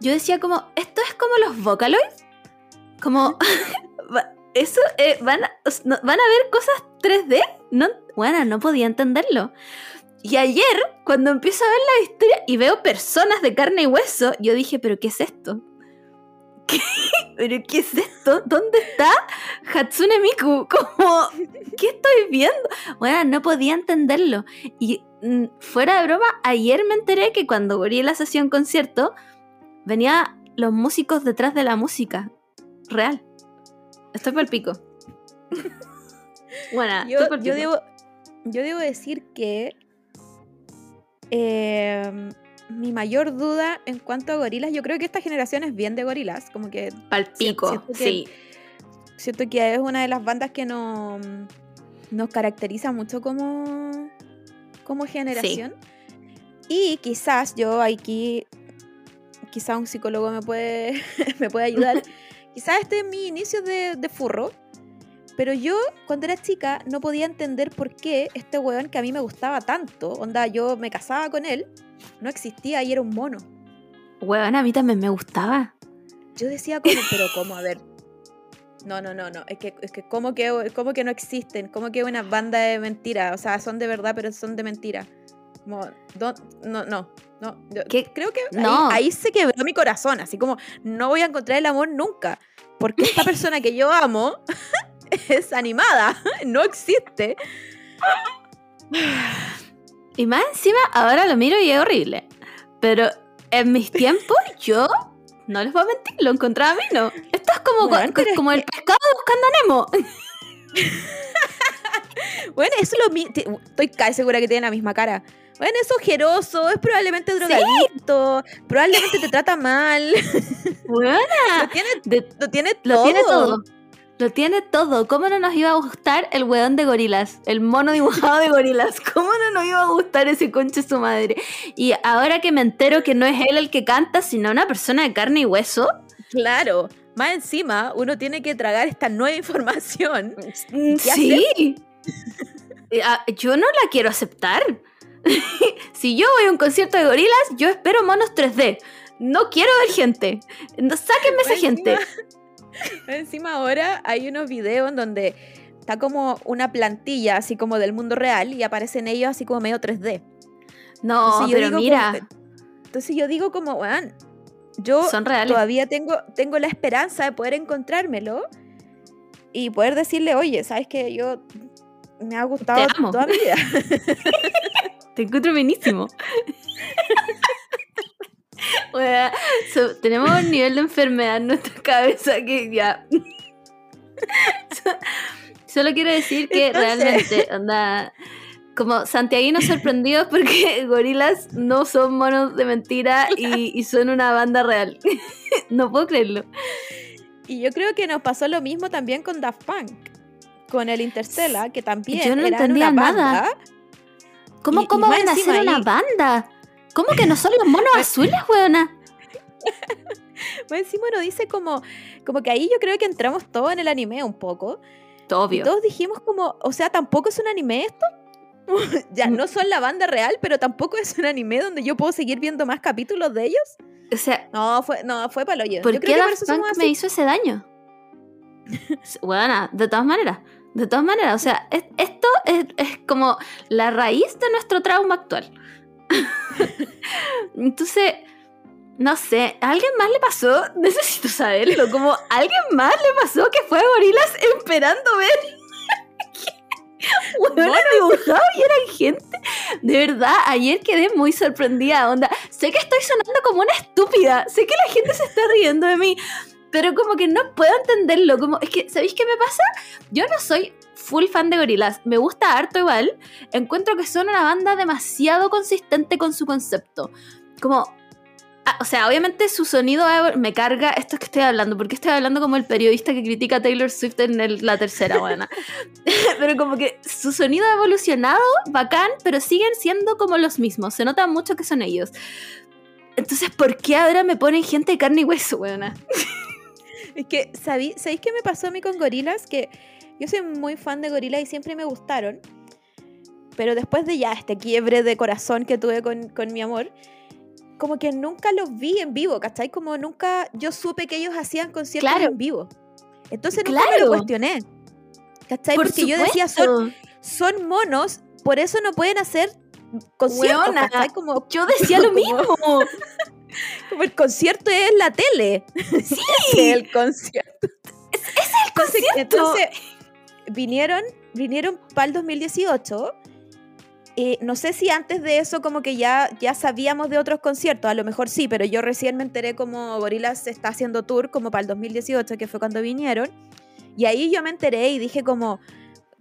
yo decía como, esto es como los Vocaloid. Como, [laughs] eso, eh, van, a, van a ver cosas 3D. No, bueno, no podía entenderlo. Y ayer, cuando empiezo a ver la historia y veo personas de carne y hueso, yo dije, pero ¿qué es esto? [laughs] ¿Qué? ¿Pero qué es esto? ¿Dónde está Hatsune Miku? [laughs] Como, ¿qué estoy viendo? Bueno, no podía entenderlo. Y mm, fuera de broma, ayer me enteré que cuando Gorillaz hacía un concierto, venía los músicos detrás de la música. Real. Estoy por el pico. bueno, [laughs] Yo, estoy pa'l yo pico. debo, yo debo decir que eh, mi mayor duda en cuanto a gorilas, yo creo que esta generación es bien de gorilas, como que Pa'l pico, siento que- sí. siento que es una de las bandas que no, nos caracteriza mucho como, como generación. Y quizás yo aquí, quizás un psicólogo me puede, [laughs] me puede ayudar. [laughs] quizás este es mi inicio de, de furro. Pero yo, cuando era chica, no podía entender por qué este weón que a mí me gustaba tanto, onda, yo me casaba con él, no existía y era un mono. Weón, a mí también me gustaba. Yo decía como, pero ¿cómo? A ver. No, no, no, no. Es que, es que ¿cómo, que, ¿cómo que no existen? ¿Cómo que una banda de mentira? O sea, son de verdad, pero son de mentira. Como, no, no, no. no. Yo ¿Qué? Creo que ahí- No. ahí, se quebró mi corazón. Así como, no voy a encontrar el amor nunca. Porque esta [laughs] persona que yo amo [laughs] es animada. [laughs] No existe. Y más encima, ahora lo miro y es horrible. Pero en mis tiempos, yo no les voy a mentir, lo encontraba a mí, ¿no? Esto es como, como el pescado buscando a Nemo. Bueno, eso es lo mismo. Estoy casi segura que tienen la misma cara. Bueno, es ojeroso, es probablemente drogadicto, probablemente te trata mal. [laughs] Weona, Lo tiene, de- lo tiene lo todo. tiene todo. Lo tiene todo. ¿Cómo no nos iba a gustar el weón de gorilas? El mono dibujado de gorilas. [laughs] ¿Cómo no nos iba a gustar ese conche su madre? Y ahora que me entero que no es él el que canta, sino una persona de carne y hueso. Claro. Más encima, uno tiene que tragar esta nueva información. Mm, ¿Qué Sí. [laughs] Eh, ah, Yo no la quiero aceptar. [laughs] si yo voy a un concierto de gorilas, yo espero monos 3D. No quiero ver gente. No, sáquenme esa gente. [laughs] encima- ahora hay unos videos en donde está como una plantilla así como del mundo real y aparecen ellos así como medio 3D. No, Entonces pero mira, como- entonces yo digo como, weón, yo son reales. todavía tengo, tengo la esperanza de poder encontrármelo y poder decirle, oye, ¿sabes que Yo me ha gustado toda mi vida. [laughs] Te encuentro buenísimo. [laughs] So- tenemos un nivel de enfermedad en nuestra cabeza que ya. So- Solo quiero decir que Entonces- realmente, onda, como santiaguinos sorprendidos porque [laughs] gorilas no son monos de mentira y, y son una banda real. [laughs] no puedo creerlo. Y yo creo que nos pasó lo mismo también con Daft Punk, con el Interstellar, que también Yo no eran entendía una nada. ¿Cómo, Y- y cómo van a ser una banda? ¿Cómo que no son los monos [laughs] azules, weona? [laughs] Más encima uno dice como, como que ahí yo creo que entramos todos en el anime un poco. Y Obvio. todos dijimos como, o sea, tampoco es un anime esto. [laughs] ya, no son la banda real, pero tampoco es un anime donde yo puedo seguir viendo más capítulos de ellos. O sea, No, fue, no, fue para lo ¿por yo qué creo que por eso me hizo ese daño? Bueno, de todas maneras. De todas maneras, o sea, es- esto es, es como la raíz de nuestro trauma actual. [laughs] Entonces, no sé, ¿a alguien más le pasó? [laughs] Necesito saberlo. Como, ¿a alguien más le pasó que fue a gorilas esperando ver? [laughs] Bueno, dibujado y eran gente. De verdad, ayer quedé muy sorprendida. Onda, sé que estoy sonando como una estúpida. Sé que la gente se está riendo de mí. Pero como que no puedo entenderlo. Como, es que, ¿sabéis qué me pasa? Yo no soy full fan de gorilas. Me gusta harto igual. Encuentro que son una banda demasiado consistente con su concepto. Como. ah, o sea, obviamente su sonido me carga esto que estoy hablando, porque estoy hablando como el periodista que critica a Taylor Swift en el- la tercera, [laughs] buena. [laughs] pero como que su sonido ha evolucionado, bacán, pero siguen siendo como los mismos. Se nota mucho que son ellos. Entonces, ¿por qué ahora me ponen gente de carne y hueso, weona? [laughs] Es que, ¿sabí- ¿sabéis qué me pasó a mí con gorilas? Que yo soy muy fan de gorilas y siempre me gustaron. Pero después de ya este quiebre de corazón que tuve con, con mi amor, como que nunca los vi en vivo, ¿cachai? Como nunca yo supe que ellos hacían conciertos Claro. en vivo. Entonces nunca me Claro. lo cuestioné. ¿Cachai? Por Porque yo decía, son, supuesto. son monos, por eso no pueden hacer conciertos, Weona, ¿cachai? Como, Yo decía lo [laughs] mismo. [laughs] como el concierto es la tele. Sí. [laughs] el concierto. Es el concierto. Entonces, vinieron, vinieron para el 2018 eh, no sé si antes de eso como que ya, ya sabíamos de otros conciertos, a lo mejor sí, pero yo recién me enteré como Gorillaz está haciendo tour como para el 2018, que fue cuando vinieron. Y ahí yo me enteré y dije como,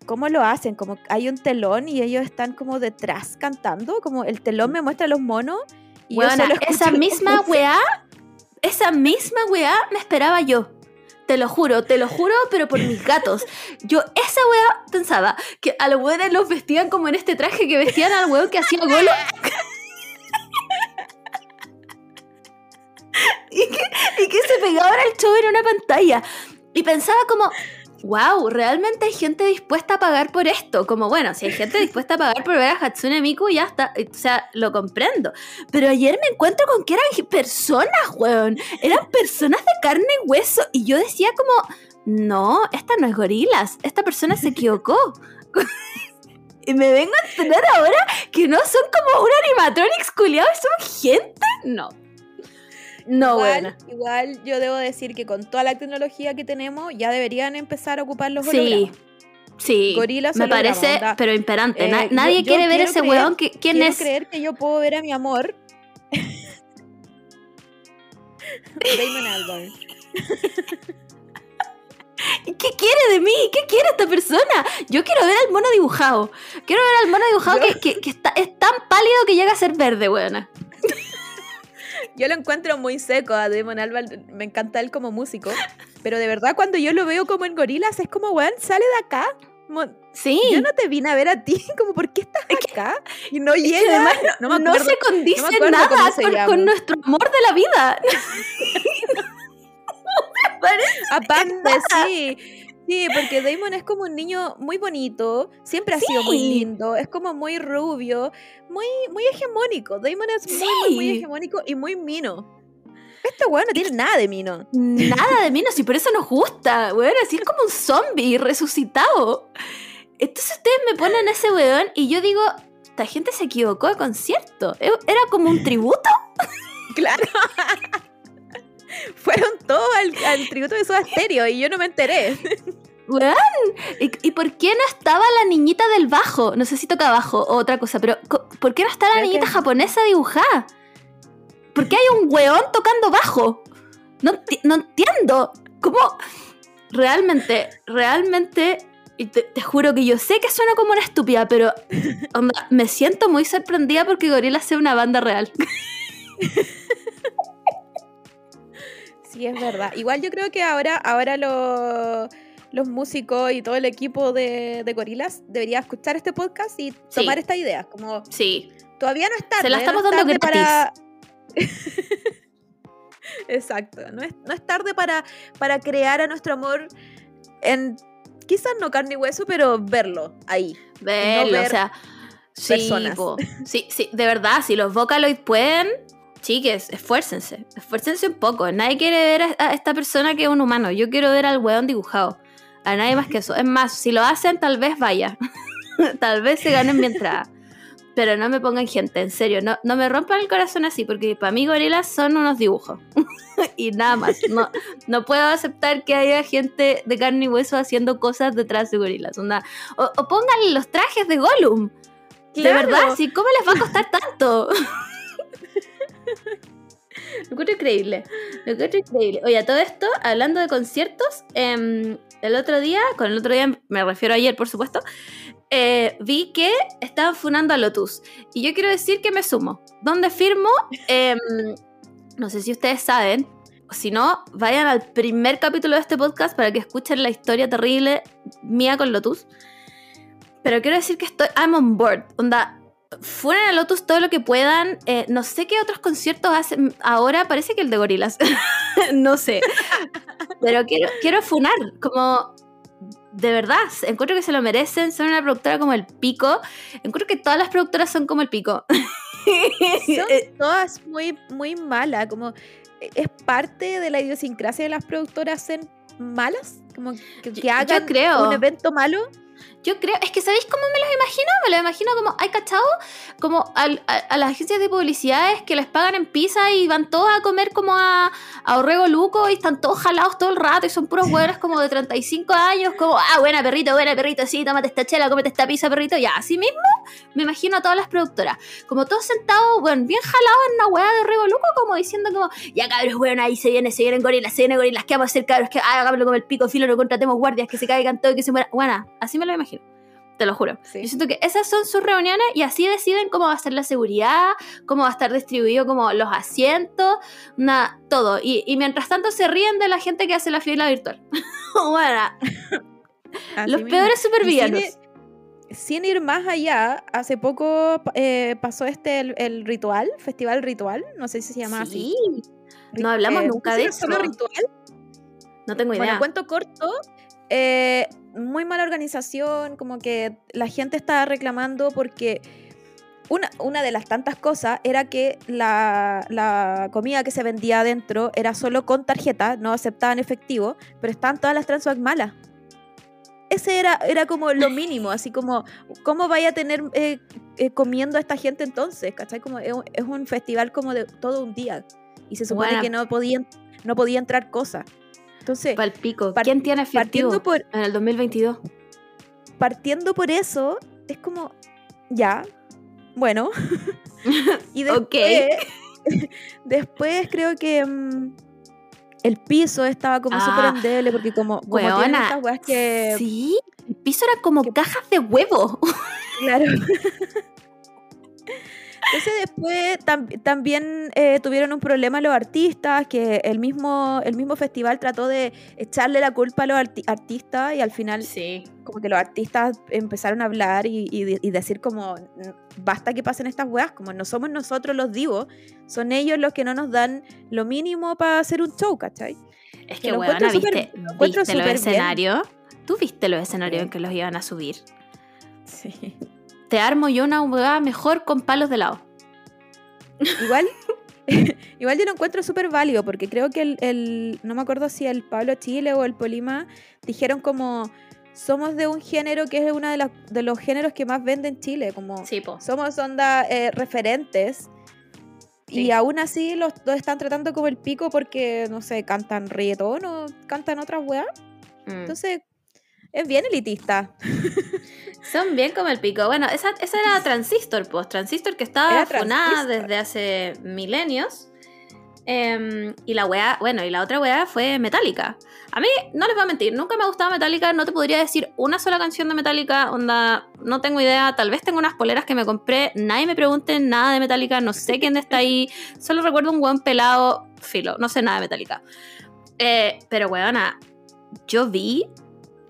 ¿cómo lo hacen? Como hay un telón y ellos están como detrás cantando, como el telón me muestra los monos. Y Weona, esa misma weá, esa misma weá me esperaba yo. Te lo juro, te lo juro, pero por mis gatos. Yo esa weá pensaba que a los weones los vestían como en este traje que vestían al weón que hacía golo. [laughs] y, que, y que se pegaba el show en una pantalla. Y pensaba como, wow, realmente hay gente dispuesta a pagar por esto. Como, bueno, si hay gente dispuesta a pagar por ver a Hatsune Miku, ya está. O sea, lo comprendo. Pero ayer me encuentro con que eran personas, weón. Eran personas de carne y hueso. Y yo decía como, no, esta no es gorilas. Esta persona se equivocó. [laughs] y me vengo a entender ahora que no son como un animatronics culiado son gente. No. No, igual, weona. igual yo debo decir que con toda la tecnología que tenemos ya deberían empezar a ocupar los Sí. hologramas. Sí. Gorilas me parece, onda. pero imperante. Eh, Na- yo- nadie yo quiere ver quiero ese creer- weón. que- ¿Quién Quiero es? creer que yo puedo ver a mi amor. Damon Albarn. ¿Qué quiere de mí? ¿Qué quiere esta persona? Yo quiero ver al mono dibujado. Quiero ver al mono dibujado Yo- que, que- que está, es tan pálido que llega a ser verde, weona. Yo lo encuentro muy seco a Damon Albarn. Me encanta él como músico. Pero de verdad, cuando yo lo veo como en gorilas, es como, weón, sale de acá. Como, Sí. Yo no te vine a ver a ti, [laughs] como, ¿por qué estás acá? Y no llega. además no, me no acuerdo. se condice no me acuerdo nada se con, con nuestro amor de la vida. [laughs] [laughs] Aparte, sí. Sí, porque Damon es como un niño muy bonito, siempre ha sido muy lindo, es como muy rubio, muy, muy hegemónico. Damon es muy, muy, hegemónico y muy mino. Este weón no tiene nada de mino. Nada de menos, y por eso nos gusta, weón. Así es como un zombie resucitado. Entonces ustedes me ponen a ese weón y yo digo, esta gente se equivocó de concierto. E- Era como un tributo. Claro. [laughs] Fueron todos al, al tributo de Soda Stereo y yo no me enteré. Weón, ¿Y, y por qué no estaba la niñita del bajo? No sé si toca bajo o otra cosa, pero ¿por qué no está la Creo que- niñita japonesa dibujada? ¿Por qué hay un weón tocando bajo? No, no entiendo. ¿Cómo? Realmente, realmente, y te, te juro que yo sé que suena como una estúpida, pero onda, me siento muy sorprendida porque Gorillaz sea una banda real. Sí, es verdad. Igual yo creo que ahora, ahora lo- los músicos y todo el equipo de, de Gorilas debería escuchar este podcast y tomar esta idea. Como Sí, todavía no es tarde. Se la no estamos es dando tarde para... [laughs] Exacto. No es, no es tarde para, para crear a nuestro amor en quizás no carne y hueso, pero verlo ahí. verlo, ver o sea, sí, personas. po. [laughs] sí, sí, de verdad, si los Vocaloid pueden, chiques, esfuércense, esfuércense un poco. Nadie quiere ver a esta persona que es un humano. Yo quiero ver al weón dibujado. A nadie más que eso. Es más, si lo hacen, tal vez vaya. [laughs] tal vez se ganen mi entrada. Pero no me pongan gente, en serio. No, no me rompan el corazón así, porque para mí gorilas son unos dibujos. [laughs] y nada más. No, no puedo aceptar que haya gente de carne y hueso haciendo cosas detrás de gorilas. Onda, o, o pónganle los trajes de Gollum. De Claro. verdad, ¿sí? ¿cómo les va a costar tanto? [laughs] Lo encuentro increíble. Lo encuentro increíble. Oye, a todo esto, hablando de conciertos, em, el otro día, con el otro día me refiero a ayer, por supuesto, eh, vi que estaban funando a Lotus. Y yo quiero decir que me sumo. ¿Dónde firmo? Em, no sé si ustedes saben. Si no, vayan al primer capítulo de este podcast para que escuchen la historia terrible mía con Lotus. Pero quiero decir que estoy, I'm on board. Onda, fueron a Lotus todo lo que puedan. Eh, no sé qué otros conciertos hacen ahora. Parece que el de Gorilas. [laughs] no sé. Pero quiero, quiero funar. Como, de verdad, encuentro que se lo merecen. Son una productora como el pico. Encuentro que todas las productoras son como el pico. [laughs] Son Eh, todas muy, muy malas. Como es parte de la idiosincrasia de las productoras ser malas. Como que, que yo hagan creo. un evento malo. Yo creo, es que ¿sabéis cómo me los imagino? Me los imagino como, ¿hay cachado? Como al- a, a las agencias de publicidades que les pagan en pizza y van todos a comer como a, a Orrego Luco y están todos jalados todo el rato y son puros huevos como de 35 años, como, ah, buena perrito, buena perrito, sí, tómate esta chela, cómete esta pizza, perrito. Ya, así mismo me imagino a todas las productoras, como todos sentados, bueno, bien jalados en una hueá de Orrego Luco, como diciendo como, ya cabros, bueno, ahí se viene, se vienen gorilas, se vienen gorilas, ¿qué vamos a hacer, cabros? Que ah, hagámoslo como el pico filo, no contratemos guardias, que se caigan todo y que se mueran. Bueno, así me lo imagino. Te lo juro. Sí. Yo siento que esas son sus reuniones y así deciden cómo va a ser la seguridad, cómo va a estar distribuido como los asientos, na- todo. Y, y mientras tanto se ríen de la gente que hace la fila virtual. [laughs] bueno, Así los mismo. peores supervillanos. Sin, ir- sin ir más allá, hace poco eh, pasó este el, el ritual, festival ritual, no sé si se llama así. Sí. No hablamos Eh, nunca ¿sí de eso. ritual? No tengo Bueno, idea. cuento corto. eh, muy mala organización, como que la gente estaba reclamando porque una, una de las tantas cosas era que la, la comida que se vendía adentro era solo con tarjeta, no aceptaban efectivo, pero estaban todas las transfac malas. Ese era, era como lo mínimo, así como, ¿cómo vaya a tener eh, eh, comiendo a esta gente entonces? ¿Cachai? Como es, un- es un festival como de todo un día y se supone que no podían no podía entrar cosas. Entonces, ¿Quién tiene efectivo partiendo por, en el 2022? partiendo por eso, es como, ya, bueno. [laughs] y [laughs] después, creo que mm, el piso estaba como Ah, súper endeble porque como, como weona, estas weas que... Sí, el piso era como que- cajas de huevo. [laughs] Claro. Entonces después tam- también eh, tuvieron un problema los artistas, que el mismo, el mismo festival trató de echarle la culpa a los arti- artistas y al final Sí. como que los artistas empezaron a hablar y, y de- y decir como "N- basta que pasen estas weas, como no somos nosotros los divos, son ellos los que no nos dan lo mínimo para hacer un show, ¿cachai? Es Que que, weona, ¿viste, encuentro viste los escenarios? ¿Tú viste los escenarios Sí. en que los iban a subir? Sí. Te armo yo una hueá mejor con palos de lado. Igual, [laughs] [laughs] igual yo lo encuentro súper válido porque creo que el, el- no me acuerdo si el Pablo Chile o el Polima dijeron como somos de un género que es uno de, los géneros que más vende en Chile, como Sí, somos onda eh, referentes. Y aún así los, los están tratando como el pico porque, no sé, cantan reggaetón o cantan otras weas. Mm. Entonces, es bien elitista. [laughs] Son bien como el pico. Bueno, esa, esa era Transistor, pues. Transistor que estaba funada desde hace milenios. Em, y la weá, bueno, y la otra weá fue Metallica. A mí, no les voy a mentir, nunca me ha gustado Metallica, no te podría decir una sola canción de Metallica, onda, no tengo idea, tal vez tengo unas poleras que me compré, nadie me pregunte nada de Metallica, no sé quién está ahí, solo recuerdo un buen pelado, filo, no sé nada de Metallica. Eh, pero weona, yo vi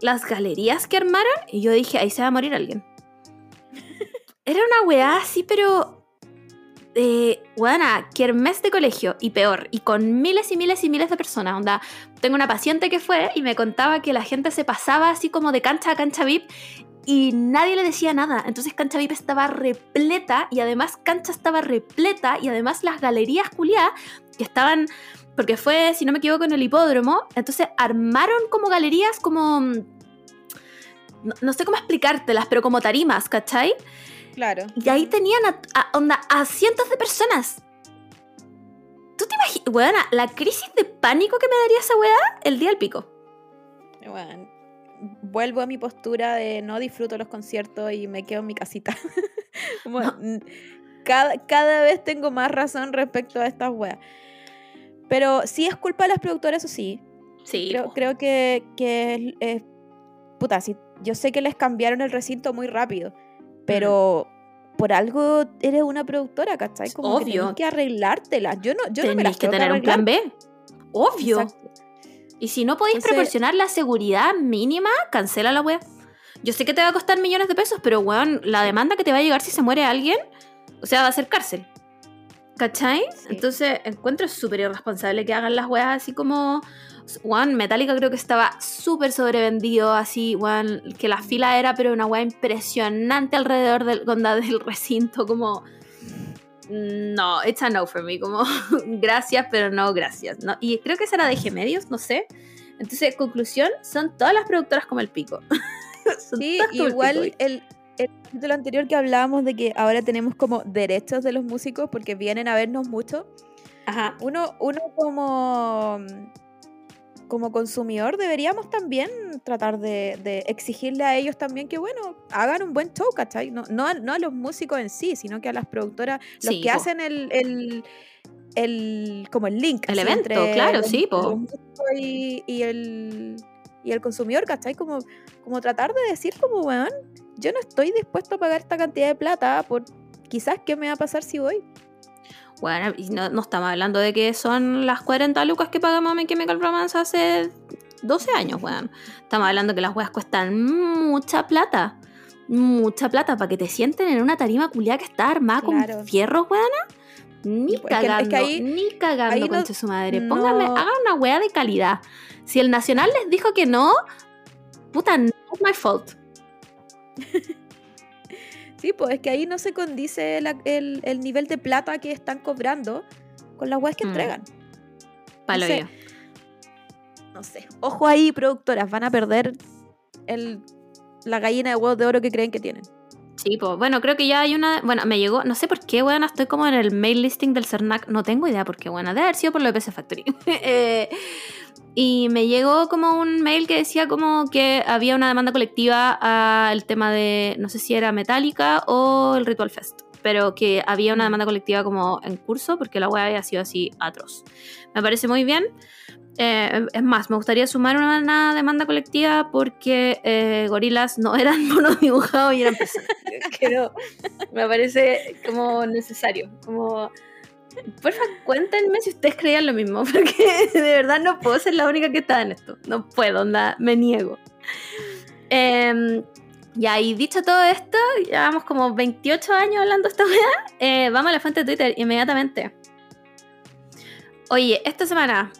las galerías que armaron y yo dije, ahí se va a morir alguien. [laughs] Era una weá así, pero. Eh, weona, kermés de colegio y peor, y con miles y miles y miles de personas. Onda, tengo una paciente que fue y me contaba que la gente se pasaba así como de cancha a cancha VIP y nadie le decía nada. Entonces cancha VIP estaba repleta y además cancha estaba repleta y además las galerías culiadas que estaban, porque fue, si no me equivoco, en el hipódromo, entonces armaron como galerías como... No, no sé cómo explicártelas, pero como tarimas, ¿cachai? Claro. Y ahí tenían a, a- onda, a cientos de personas. ¿Tú te imaginas? Weona, la crisis de pánico que me daría esa weá el día del pico. Bueno, vuelvo a mi postura de no disfruto los conciertos y me quedo en mi casita. [laughs] Cada, cada vez tengo más razón respecto a estas weas. Pero sí es culpa de las productoras, eso sí. Sí. Creo, que, que es, es- Puta, sí, yo sé que les cambiaron el recinto muy rápido, pero por algo eres una productora, ¿cachai? Como que Obvio. tenés que arreglártela. Yo no, yo no me las Tenés que tener un plan B. Obvio. Exacto. Y si no podéis Entonces- proporcionar la seguridad mínima, cancela la web. Yo sé que te va a costar millones de pesos, pero weón, la demanda que te va a llegar si se muere alguien, o sea, va a ser cárcel. ¿Cachai? Sí. Entonces encuentro súper irresponsable que hagan las weas así como. Weón, Metallica creo que estaba súper sobrevendido, así, weón, que la fila era, pero una wea impresionante alrededor del, del recinto, como. No, it's a no for me, como [laughs] gracias, pero no gracias. ¿no? Y creo que esa era de G-Medios, no sé. Entonces, conclusión, son todas las productoras como el pico. [laughs] Sí, el igual pico el, el capítulo anterior que hablábamos de que ahora tenemos como derechos de los músicos porque vienen a vernos mucho. Ajá. Uno, uno como, como consumidor deberíamos también tratar de, de exigirle a ellos también que, bueno, hagan un buen show, ¿cachai? No, no, a, no a los músicos en sí, sino que a las productoras, los Sí, que po. hacen el, el, el- como el link. El así, evento, entre claro, sí, po. Y, y el, y el consumidor, ¿cachai? Como, como tratar de decir como, weón, yo no estoy dispuesto a pagar esta cantidad de plata por quizás qué me va a pasar si voy. Bueno, y no, no estamos hablando de que son las 40 lucas que pagamos a My Chemical Romance hace 12 años, weón. Estamos hablando que las weas cuestan mucha plata. Mucha plata para que te sienten en una tarima culiada que está armada Claro. con fierros. Ni Sí, pues, es que- es que cagando, ahí- ni cagando, no- su madre. no- Pónganme, hagan una wea de calidad. Si el Nacional les dijo que no, puta, no es my fault. [laughs] Sí, pues es que ahí no se condice la- el, el nivel de plata que están cobrando con las weas que Mm. entregan. Palo sé. yo. No sé. Ojo ahí, productoras, van a perder el, la gallina de huevos de oro que creen que tienen. Sí, pues bueno, creo que ya hay una. Bueno, me llegó, no sé por qué, bueno, estoy como en el mail listing del CERNAC, no tengo idea por qué, bueno, debe haber sido por lo de PC Factory. [laughs] Eh, y me llegó como un mail que decía como que había una demanda colectiva al tema de, no sé si era Metallica o el Ritual Fest, pero que había una Mm. demanda colectiva como en curso porque la web había sido así atroz. Me parece muy bien. Eh, es más, me gustaría sumar una, una demanda colectiva porque eh, gorilas no eran [laughs] monos dibujados y eran personas. Pero me parece como necesario. Como, porfa, cuéntenme si ustedes creían lo mismo, [laughs] porque de verdad no puedo ser la única que está en esto. No puedo, onda, me niego. Eh, ya, y dicho todo esto, llevamos como 28 años hablando esta weá. eh, vamos a la fuente de Twitter inmediatamente. Oye, esta semana,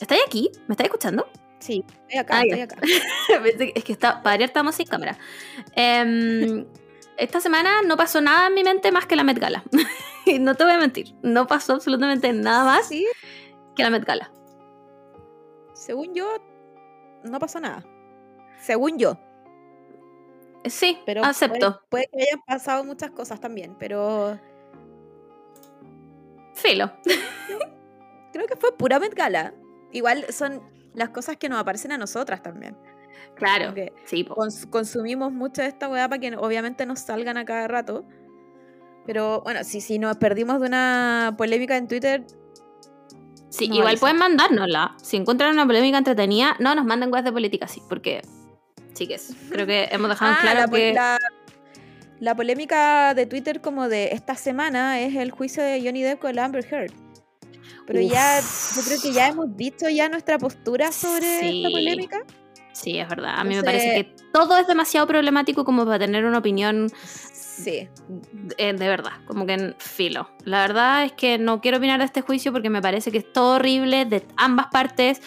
¿estáis aquí? ¿Me estáis escuchando? Sí, estoy acá, Ah, estoy acá. [laughs] Es que está, para estamos sin cámara. Em, esta semana no pasó nada en mi mente más que la Met Gala. [laughs] [laughs] No te voy a mentir, no pasó absolutamente nada más Sí, que la Met Gala. según yo, no pasó nada. Según yo. Sí, Pero acepto. Puede, puede que hayan pasado muchas cosas también, pero Filo. [laughs] creo que fue pura Met Gala. Igual son las cosas que nos aparecen a nosotras también. Claro. Sí, cons- consumimos mucho de esta weá para que obviamente nos salgan a cada rato. Pero bueno, si, si nos perdimos de una polémica en Twitter, Sí, no igual avisa. pueden mandárnosla. Si encuentran una polémica entretenida, no nos manden weas de política, sí, porque, chiques, creo que [laughs] hemos dejado en Ah, claro la, que... la- la polémica de Twitter como de esta semana es el juicio de Johnny Depp con Amber Heard. Pero Uf. ya, yo creo que ya hemos dicho ya nuestra postura sobre Sí. esta polémica. Sí, es verdad. A mí me parece que todo es demasiado problemático como para tener una opinión Sí. eh, de verdad, como que en filo. La verdad es que no quiero opinar de este juicio porque me parece que es todo horrible de ambas partes.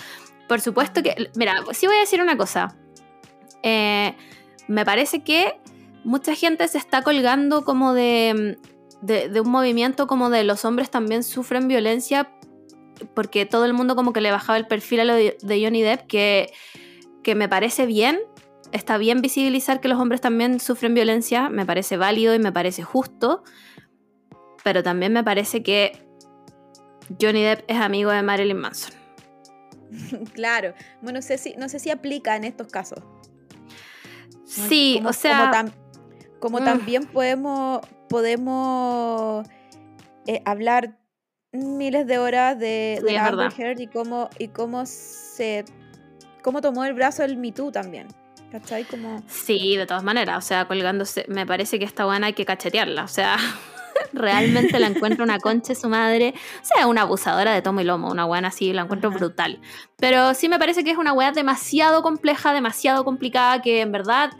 Por supuesto que, mira, sí voy a decir una cosa. Eh, me parece que mucha gente se está colgando como de, de, de un movimiento como de los hombres también sufren violencia porque todo el mundo como que le bajaba el perfil a lo de, Johnny Depp, que, que me parece bien, está bien visibilizar que los hombres también sufren violencia, me parece válido y me parece justo, pero también me parece que Johnny Depp es amigo de Marilyn Manson. [laughs] Claro. Bueno, no sé si, no sé si aplica en estos casos. Sí, Como- o sea, Como, tam- como mm. también podemos, podemos eh, hablar miles de horas de, Sí, de la Amber. Heard y cómo, y cómo se cómo tomó el brazo el Me Too también. ¿Cachai? Como. sí, de todas maneras, o sea, colgándose, me parece que esta buena hay que cachetearla, o sea, [laughs] realmente la encuentro una concha su madre, o sea, una abusadora de tomo y lomo, una buena así, la encuentro Ajá. brutal. Pero sí me parece que es una weá demasiado compleja, demasiado complicada, que en verdad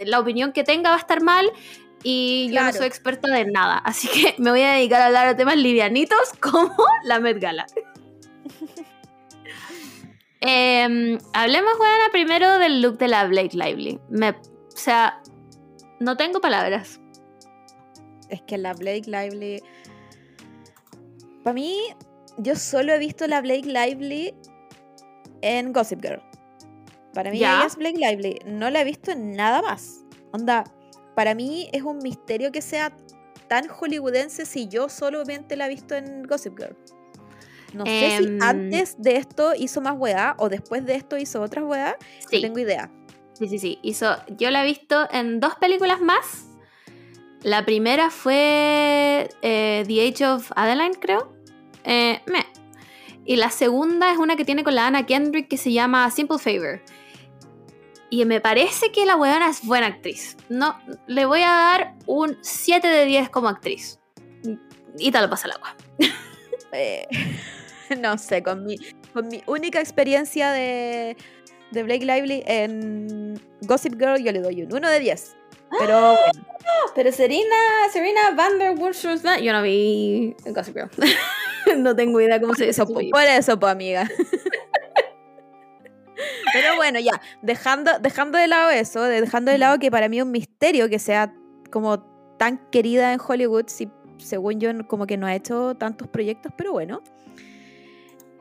la opinión que tenga va a estar mal. Y yo no soy experta de nada, así que me voy a dedicar a hablar de temas livianitos [laughs] como la Met Gala. [laughs] Em, hablemos, buena, primero del look de la Blake Lively. Me, o sea, no tengo palabras. Es que la Blake Lively. Para mí, yo solo he visto la Blake Lively en Gossip Girl. Para mí Ya. ella es Blake Lively. No la he visto en nada más. Onda, para mí es un misterio que sea tan hollywoodense si yo solamente la he visto en Gossip Girl. No sé si Em. antes de esto hizo más weá o después de esto hizo otras weá. Sí. No tengo idea. Sí, sí, sí. Hizo, yo la he visto en dos películas más. La primera fue eh, The Age of Adeline, creo. Eh, meh. Y la segunda es una que tiene con la Anna Kendrick que se llama Simple Favor. Y me parece que la weona es buena actriz. No, le voy a dar un 7 de 10 como actriz. Y te lo pasa el agua. [laughs] Eh, [laughs] no sé, con mi, con mi única experiencia de, de Blake Lively en Gossip Girl yo le doy un 1 de 10. Pero bueno, Pero Serena, Serena Van der Woodshorst, yo no vi Gossip Girl. [laughs] no tengo idea cómo se dice. por eso, pues amiga. [laughs] Pero bueno, ya, dejando, dejando de lado eso, de- dejando de lado que para mí es un misterio que sea como tan querida en Hollywood, si según yo como que no ha hecho tantos proyectos, pero bueno.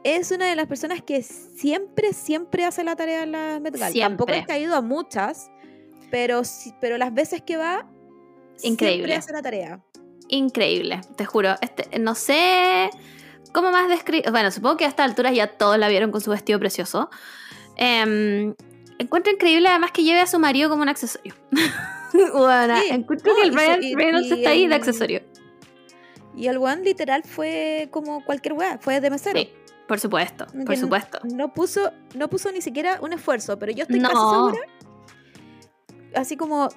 Es una de las personas que siempre, siempre hace la tarea en la Met Gala. Tampoco Siempre. es que ha ido a muchas, pero, pero las veces que va, Increíble. siempre hace la tarea. Increíble, te juro. Este, no sé cómo más describir. Bueno, supongo que a estas alturas ya todos la vieron con su vestido precioso. Em, encuentro increíble además que lleve a su marido como un accesorio. [laughs] bueno, Sí, encuentro no, que el y su- Ryan y- Reynolds y está ahí de accesorio. Y el one literal fue como cualquier weá, fue de mesero. Sí, por supuesto, Que por supuesto. No puso, no puso ni siquiera un esfuerzo, pero yo estoy casi segura, así como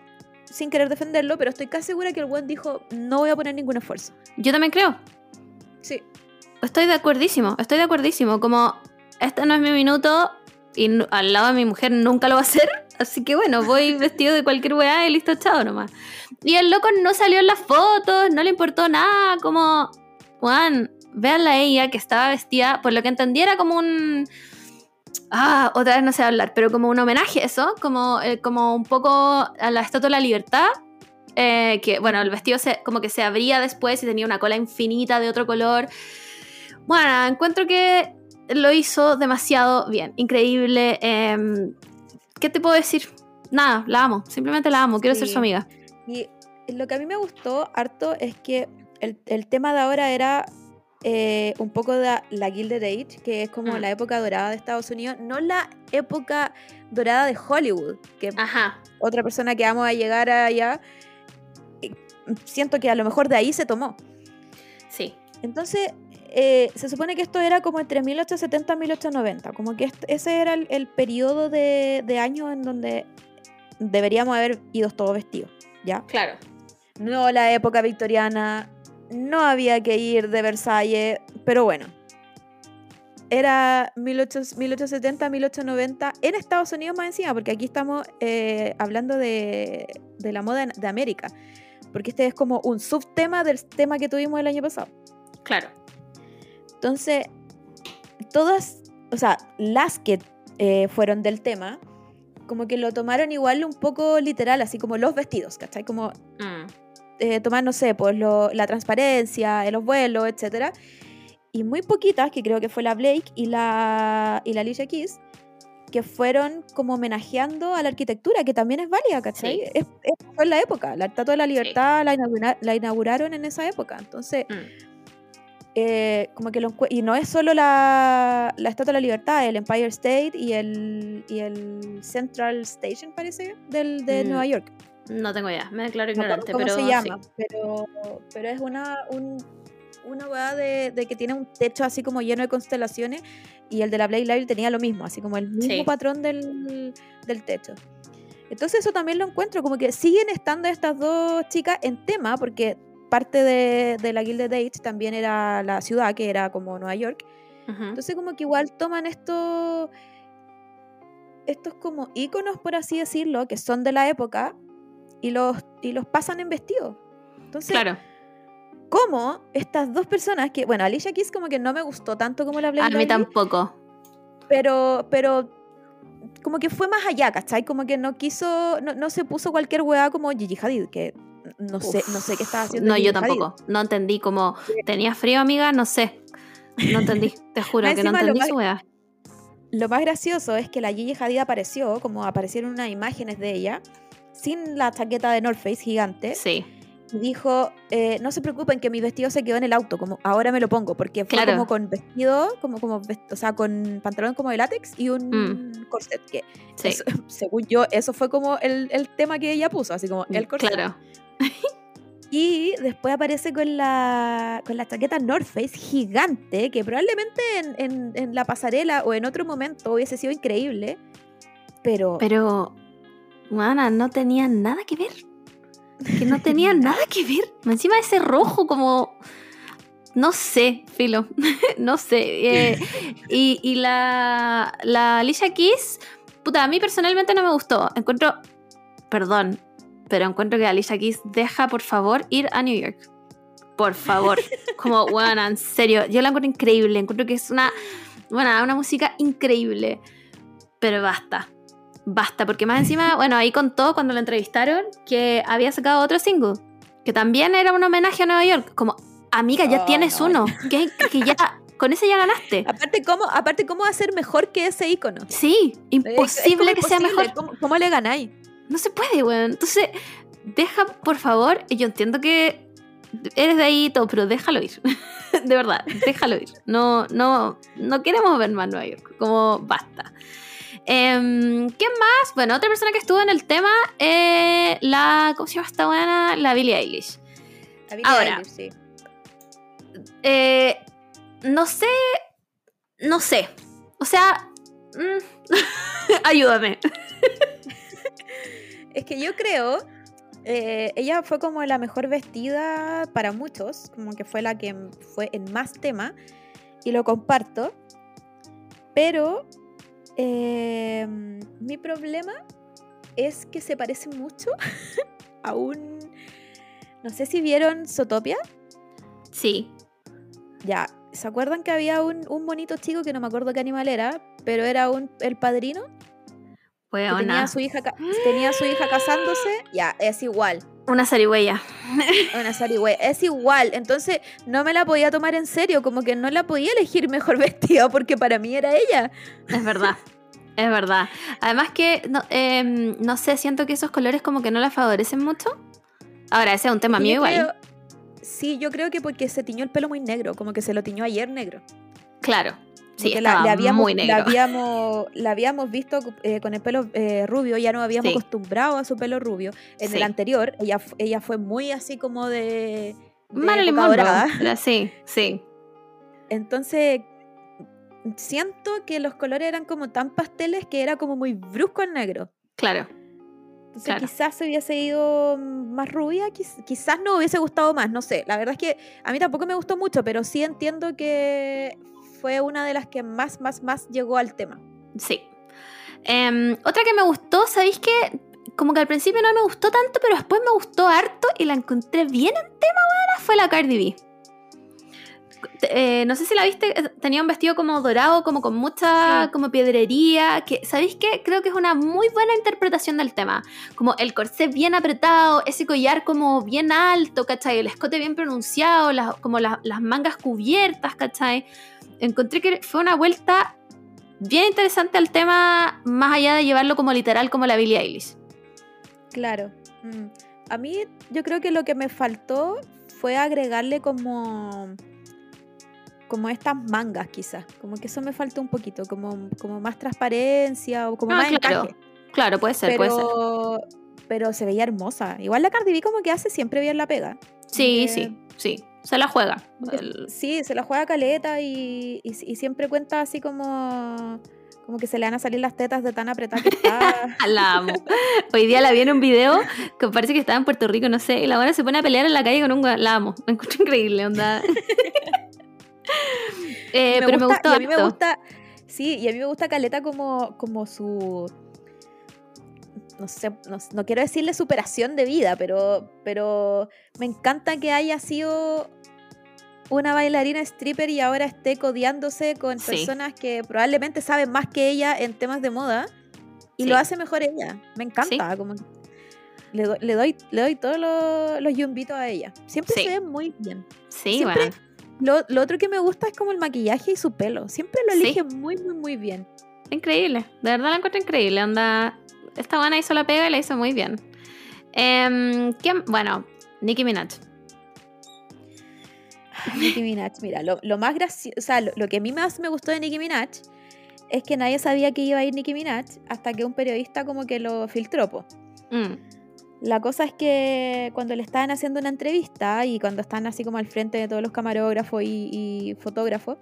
sin querer defenderlo, pero estoy casi segura que el buen dijo, no voy a poner ningún esfuerzo. Yo también creo. Sí. Estoy de acuerdísimo, estoy de acuerdísimo. Como este no es mi minuto y al lado de mi mujer nunca lo va a hacer. [laughs] Así que bueno, voy [laughs] vestido de cualquier weá y listo, chao nomás. Y el loco no salió en las fotos, no le importó nada. Como, Juan, véanla ella que estaba vestida, por lo que entendí era como un... Ah, otra vez no sé hablar, pero como un homenaje a eso, como, eh, como un poco a la Estatua de la Libertad. eh, que bueno, el vestido se, como que se abría después y tenía una cola infinita de otro color. Bueno, encuentro que lo hizo demasiado bien, increíble. em, ¿Qué te puedo decir? Nada, la amo, simplemente la amo, quiero ser su amiga. Y lo que a mí me gustó harto es que el, el tema de ahora era eh, un poco de la Gilded Age, que es como Mm. la época dorada de Estados Unidos, no la época dorada de Hollywood, que Ajá, otra persona que vamos a llegar allá, siento que a lo mejor de ahí se tomó. sí. Entonces, eh, se supone que esto era como entre 1870 y 1890, como que ese era el, el periodo de, de años en donde deberíamos haber ido todos vestidos, ¿ya? Claro. No la época victoriana, no había que ir de Versalles, pero bueno. Era 18- 1870, 1890 en Estados Unidos más encima, porque aquí estamos eh, hablando de, de la moda de América, porque este es como un subtema del tema que tuvimos el año pasado. Claro. Entonces, todas, o sea, las que eh, fueron del tema, como que lo tomaron igual un poco literal, así como los vestidos, ¿cachai? Como Mm, eh, tomar, no sé, pues lo- la transparencia, en los vuelos, etcétera. Y muy poquitas, que creo que fue la Blake y la, y la Alicia Keys, que fueron como homenajeando a la arquitectura, que también es válida, ¿cachai? Sí. Es, es- fue en la época. La Estatua de la Libertad la, inaugura- la inauguraron en esa época. Entonces, mm. eh, como que lo y no es solo la, la Estatua de la Libertad, el Empire State y el, y el Central Station, parece, del, de Mm, Nueva York. No tengo idea, me declaro No ignorante, cómo pero se sí. llama, pero, pero es una, un, una weá de, de que tiene un techo así como lleno de constelaciones y el de la Blade Lively tenía lo mismo, así como el mismo Sí. patrón del, del techo. Entonces eso también lo encuentro, como que siguen estando estas dos chicas en tema, porque parte de, de la Gilded Age también era la ciudad, que era como Nueva York. Entonces como que igual toman estos estos como íconos, por así decirlo, que son de la época y los, y los pasan en vestido. Entonces, Claro. ¿cómo estas dos personas que, bueno, Alicia Keys como que no me gustó tanto como la A Blake mí Lively, tampoco. pero, pero como que fue más allá, ¿cachai? Como que no quiso, no, no se puso cualquier weá como Gigi Hadid, que no sé, no sé qué estaba haciendo. No, Gigi yo Hadid. tampoco. No entendí como tenía frío, amiga, no sé. No entendí, [laughs] te juro que no entendí más- su weá. lo más gracioso es que la Gigi Hadid apareció, como aparecieron unas imágenes de ella, sin la chaqueta de North Face gigante. Sí. Y dijo, eh, no se preocupen que mi vestido se quedó en el auto, como ahora me lo pongo, porque fue Claro. como con vestido, como, como, o sea, con pantalón como de látex y un corset, que Mm. Sí. eso- [laughs] según yo, eso fue como el, el tema que ella puso, así como el corset. Claro. [laughs] Y después aparece con la, con la chaqueta North Face gigante, que probablemente en, en- en la pasarela o en otro momento hubiese sido increíble, pero, Pero, Mana, no tenía nada que ver. Que no tenía [laughs] nada que ver. Encima ese rojo como... No sé, filo. [laughs] no sé. eh, y y la, la Alicia Keys, puta, a mí personalmente no me gustó. Encuentro... Perdón, pero encuentro que Alicia Keys deja, por favor, ir a New York. Por favor. Como, [laughs] bueno, en serio. Yo la encuentro increíble. Encuentro que es una... Bueno, una música increíble. Pero basta. Basta, porque más [laughs] encima, bueno, ahí contó cuando la entrevistaron que había sacado otro single, que también era un homenaje a Nueva York. Como, amiga, ya Oh, tienes no. uno, que, que ya, con ese ya ganaste. [laughs] aparte, ¿cómo, aparte, ¿cómo hacer mejor que ese icono? Sí, Es- es imposible que sea mejor. ¿Cómo, cómo le ganáis? No se puede, weón. Entonces, deja, por favor, yo entiendo que eres de ahí y todo, pero déjalo ir. [laughs] de verdad, déjalo ir. No, no, no queremos ver más Nueva York. Como, basta. Em, ¿Quién más? Bueno, otra persona que estuvo en el tema, eh, la. ¿Cómo se llama esta buena? La Billie Eilish. La Billie Ahora. Eilish, sí. Eh, no sé. No sé. O sea. mm, [laughs] ayúdame. Es que yo creo, eh, ella fue como la mejor vestida para muchos, como que fue la que fue en más tema, y lo comparto, pero eh, mi problema es que se parece mucho [laughs] a un... No sé si vieron Zootopia. Sí. Ya, ¿se acuerdan que había un, un bonito chico que no me acuerdo qué animal era, pero era un, el padrino? Tenía a, su hija, tenía a su hija casándose. Ya, es igual. Una zarigüeya. Una zarigüeya. Es igual. Entonces no me la podía tomar en serio. Como que no la podía elegir mejor [laughs] vestida porque para mí era ella. Es verdad. Es verdad. Además que, no, em, no sé, siento que esos colores como que no la favorecen mucho. Ahora, ese es un tema Y mío igual. creo- sí, yo creo que porque se tiñó el pelo muy negro. Como que se lo tiñó ayer negro. Claro. Sí, la, le habíamos, muy negro. La [laughs] habíamos, la habíamos visto eh, con el pelo eh, rubio, ya nos habíamos Sí. acostumbrado a su pelo rubio. En Sí. el anterior, ella, ella fue muy así como de. de Marilyn Monroe. [laughs] Sí, sí. Entonces, siento que los colores eran como tan pasteles que era como muy brusco el negro. Claro. Entonces, Claro. quizás se hubiese ido más rubia, quiz- quizás no hubiese gustado más, no sé. La verdad es que a mí tampoco me gustó mucho, pero sí entiendo que fue una de las que más, más, más llegó al tema. Sí. Em, otra que me gustó, ¿sabéis qué? Como que al principio no me gustó tanto, pero después me gustó harto y la encontré bien en tema, buena, fue la Cardi B. Eh, no sé si la viste, eh, tenía un vestido como dorado, como con mucha Sí. como piedrería, que, ¿sabéis qué? Creo que es una muy buena interpretación del tema. Como el corsé bien apretado, ese collar como bien alto, ¿cachai? El escote bien pronunciado, las, como las- las mangas cubiertas, ¿cachai? Encontré que fue una vuelta bien interesante al tema, más allá de llevarlo como literal como la Billie Eilish. Claro. Mm. A mí yo creo que lo que me faltó fue agregarle como como estas mangas quizás, como que eso me faltó un poquito, como, como más transparencia o como Ah, más claro, encaje. Claro, puede ser, puede ser. Pero, pero se veía hermosa. Igual la Cardi B como que hace siempre bien la pega. Sí, que- sí, sí. Se la juega. El- Sí, se la juega caleta y, y, y siempre cuenta así como como que se le van a salir las tetas de tan apretada que está. [laughs] La amo. Hoy día la vi en un video que parece que estaba en Puerto Rico, no sé, y la buena se pone a pelear en la calle con un. La amo. [laughs] Me encuentro increíble, onda. [laughs] Eh, Me pero me gusta- gustó y a mí me gusta, sí, y a mí me gusta Caleta como, como su, no sé, no, no quiero decirle superación de vida, pero, pero me encanta que haya sido una bailarina stripper y ahora esté codeándose con Sí. personas que probablemente saben más que ella en temas de moda y Sí. lo hace mejor ella. Me encanta, como le, do- le doy, le doy todos los, los yumbitos a ella. Siempre se ve muy bien. Sí, siempre- bueno. Lo, lo otro que me gusta es como el maquillaje y su pelo. Siempre lo elige muy, muy, muy bien. increíble. De verdad la encuentro increíble. Onda, esta buena hizo la pega y la hizo muy bien. Em, ¿quién? Bueno, Nicki Minaj. Nicki Minaj, mira, lo, lo más gracioso, o sea, lo, lo que a mí más me gustó de Nicki Minaj es que nadie sabía que iba a ir Nicki Minaj hasta que un periodista como que lo filtró, po. Mm, La cosa es que cuando le estaban haciendo una entrevista y cuando están así como al frente de todos los camarógrafos y, y fotógrafos,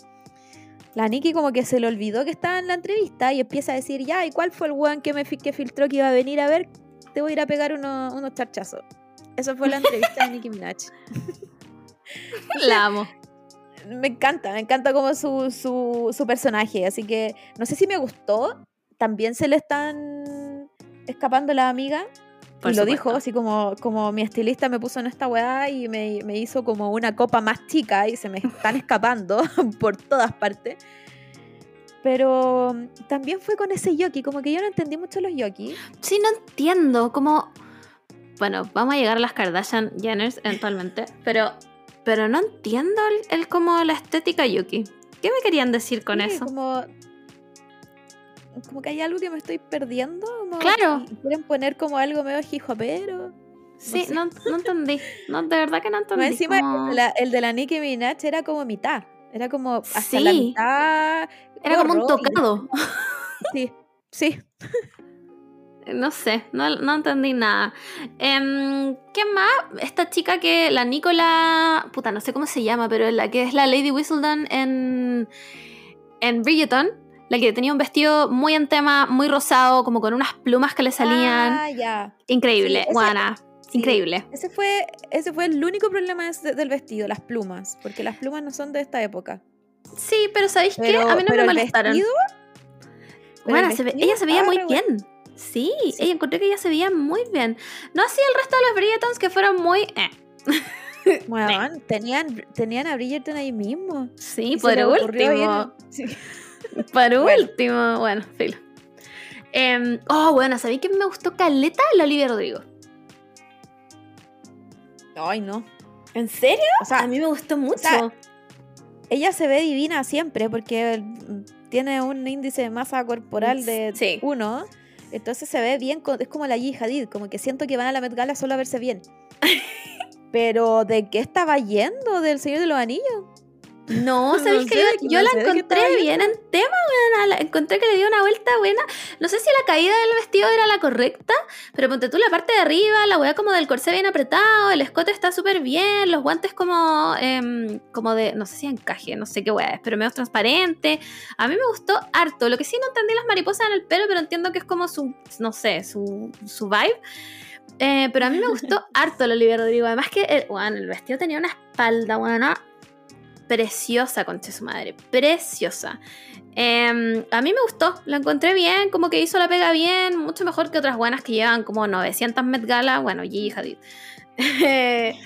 la Nicki como que se le olvidó que estaba en la entrevista y empieza a decir, ya, ¿y cuál fue el weón que me que filtró que iba a venir a ver? Te voy a ir a pegar uno- unos charchazos. Eso fue la entrevista de Nicki Minaj. [laughs] La amo. Me encanta, me encanta como su, su, su personaje, así que no sé si me gustó, también se le están escapando las amigas. Por y lo supuesto. dijo, así como, como mi estilista me puso en esta weá y me, me hizo como una copa más chica y se me están [laughs] escapando [laughs] por todas partes. Pero también fue con ese yoki, como que yo no entendí mucho los yoki. Sí, no entiendo cómo. Bueno, vamos a llegar a las Kardashian Jenners eventualmente, [laughs] pero, pero no entiendo el, el como la estética Yuki. ¿Qué me querían decir con Sí, eso? Como, como que hay algo que me estoy perdiendo. Claro. y Quieren poner como algo medio hijopero. Sí, sé. no, no entendí. No, de verdad que no entendí. Encima, como- la- el de la Nicki Minaj era como mitad. Era como hasta la Sí. mitad. Era como un y- tocado. [laughs] Sí, sí. [laughs] No sé, no, no entendí nada. Em, ¿Qué más? Esta chica que la Nicola. Puta, no sé cómo se llama, pero la que es la Lady Whistledown en. En Bridgerton. La que tenía un vestido muy en tema, muy rosado, como con unas plumas que le salían. Ah, ya. Increíble, sí, guana. sí. Increíble. Ese fue, ese fue el único problema de del vestido, las plumas. Porque las plumas no son de esta época. Sí, pero ¿sabéis qué? A mí no me el molestaron. vestido, Bueno, el se ve- vestido ella se veía muy bueno. bien. Sí, Sí. ella encontré que ella se veía muy bien. No así el resto de los Bridgertons que fueron muy. eh. [laughs] Weón, tenían, tenían a Bridgerton ahí mismo. Sí, Y por último. [laughs] sí. Por Bueno. último, bueno, filo. Em, oh, bueno, ¿sabéis que me gustó Caleta? La Olivia Rodrigo. Ay, no. ¿En serio? O sea, A mí me gustó mucho. ella se ve divina siempre porque tiene un índice de masa corporal de Sí. uno. Entonces se ve bien, es como la G Hadid, como que siento que van a la Met Gala solo a verse bien. [laughs] Pero ¿de qué estaba yendo? ¿Del Señor de los Anillos? No, [laughs] no ¿sabéis que sé, yo, la encontré bien en tema, buena? La encontré que le dio una vuelta buena. No sé si la caída del vestido era la correcta, pero ponte tú la parte de arriba, la weá como del corsé bien apretado, el escote está súper bien, los guantes como, em, como de, no sé si encaje, no sé qué weá es, pero medio transparente. A mí me gustó harto. Lo que sí no entendí las mariposas en el pelo, pero entiendo que es como su, no sé, su, su vibe. Eh, pero a mí me gustó [laughs] harto la Olivia Rodrigo. Además que el, bueno, el vestido tenía una espalda, bueno, preciosa, conche su madre. Preciosa. Eh, a mí me gustó, la encontré bien, como que hizo la pega bien, mucho mejor que otras buenas que llevan como 900 Met Gala. Bueno, Gigi Hadid. [laughs]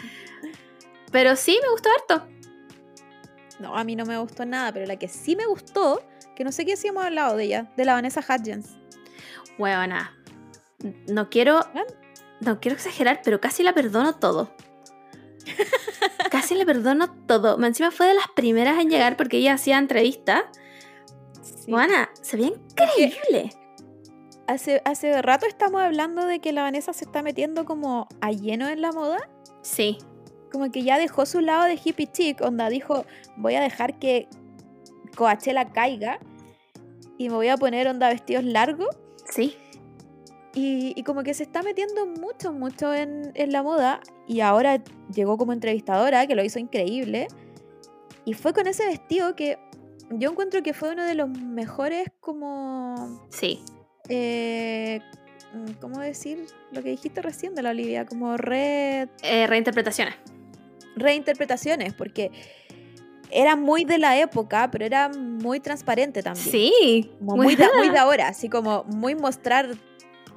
Pero sí, me gustó harto. No, a mí no me gustó nada, pero la que sí me gustó, que no sé qué hacíamos al lado de ella, de la Vanessa Hudgens. Huevona. No quiero. No quiero exagerar, pero casi la perdono todo. Casi le perdono todo. Encima fue de las primeras en llegar porque ella hacía entrevistas. Sí. Juana, se veía increíble. Hace, hace rato estamos hablando de que la Vanessa se está metiendo como a lleno en la moda. Sí, Como que ya dejó su lado de hippie chic, onda dijo, voy a dejar que Coachella caiga y me voy a poner onda vestidos largos. sí. Y, y como que se está metiendo mucho, mucho en, en la moda. Y ahora llegó como entrevistadora, que lo hizo increíble. Y fue con ese vestido que yo encuentro que fue uno de los mejores como... Sí. eh, mm, ¿Cómo decir lo que dijiste recién de la Olivia? Como re, Eh, reinterpretaciones. reinterpretaciones, porque era muy de la época, pero era muy transparente también. Sí. Como muy, de, muy de [laughs] ahora, así como muy mostrar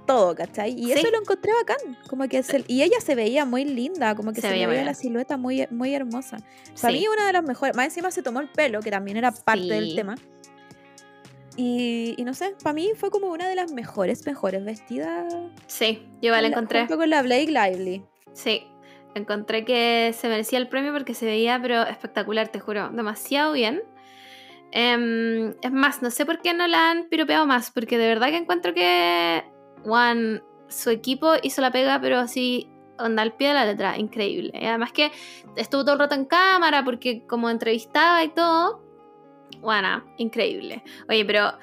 todo, ¿cachai? Y eso lo encontré bacán. Como que se- y ella se veía muy linda, como que Se se, veía la silueta muy, muy hermosa. Para Sí. mí una de las mejores. Más encima se tomó el pelo, que también era parte del tema. Y, y no sé, para mí fue como una de las mejores, mejores vestidas. Sí, yo la- encontré. Junto con la Blake Lively. Sí. Encontré que se merecía el premio porque se veía, pero espectacular, te juro. Demasiado bien. Em, es más, no sé por qué no la han piropeado más, porque de verdad que encuentro que Juan, su equipo hizo la pega, pero así, onda al pie de la letra, increíble. Y además que estuvo todo el rato en cámara, porque como entrevistaba y todo, bueno, increíble. Oye, pero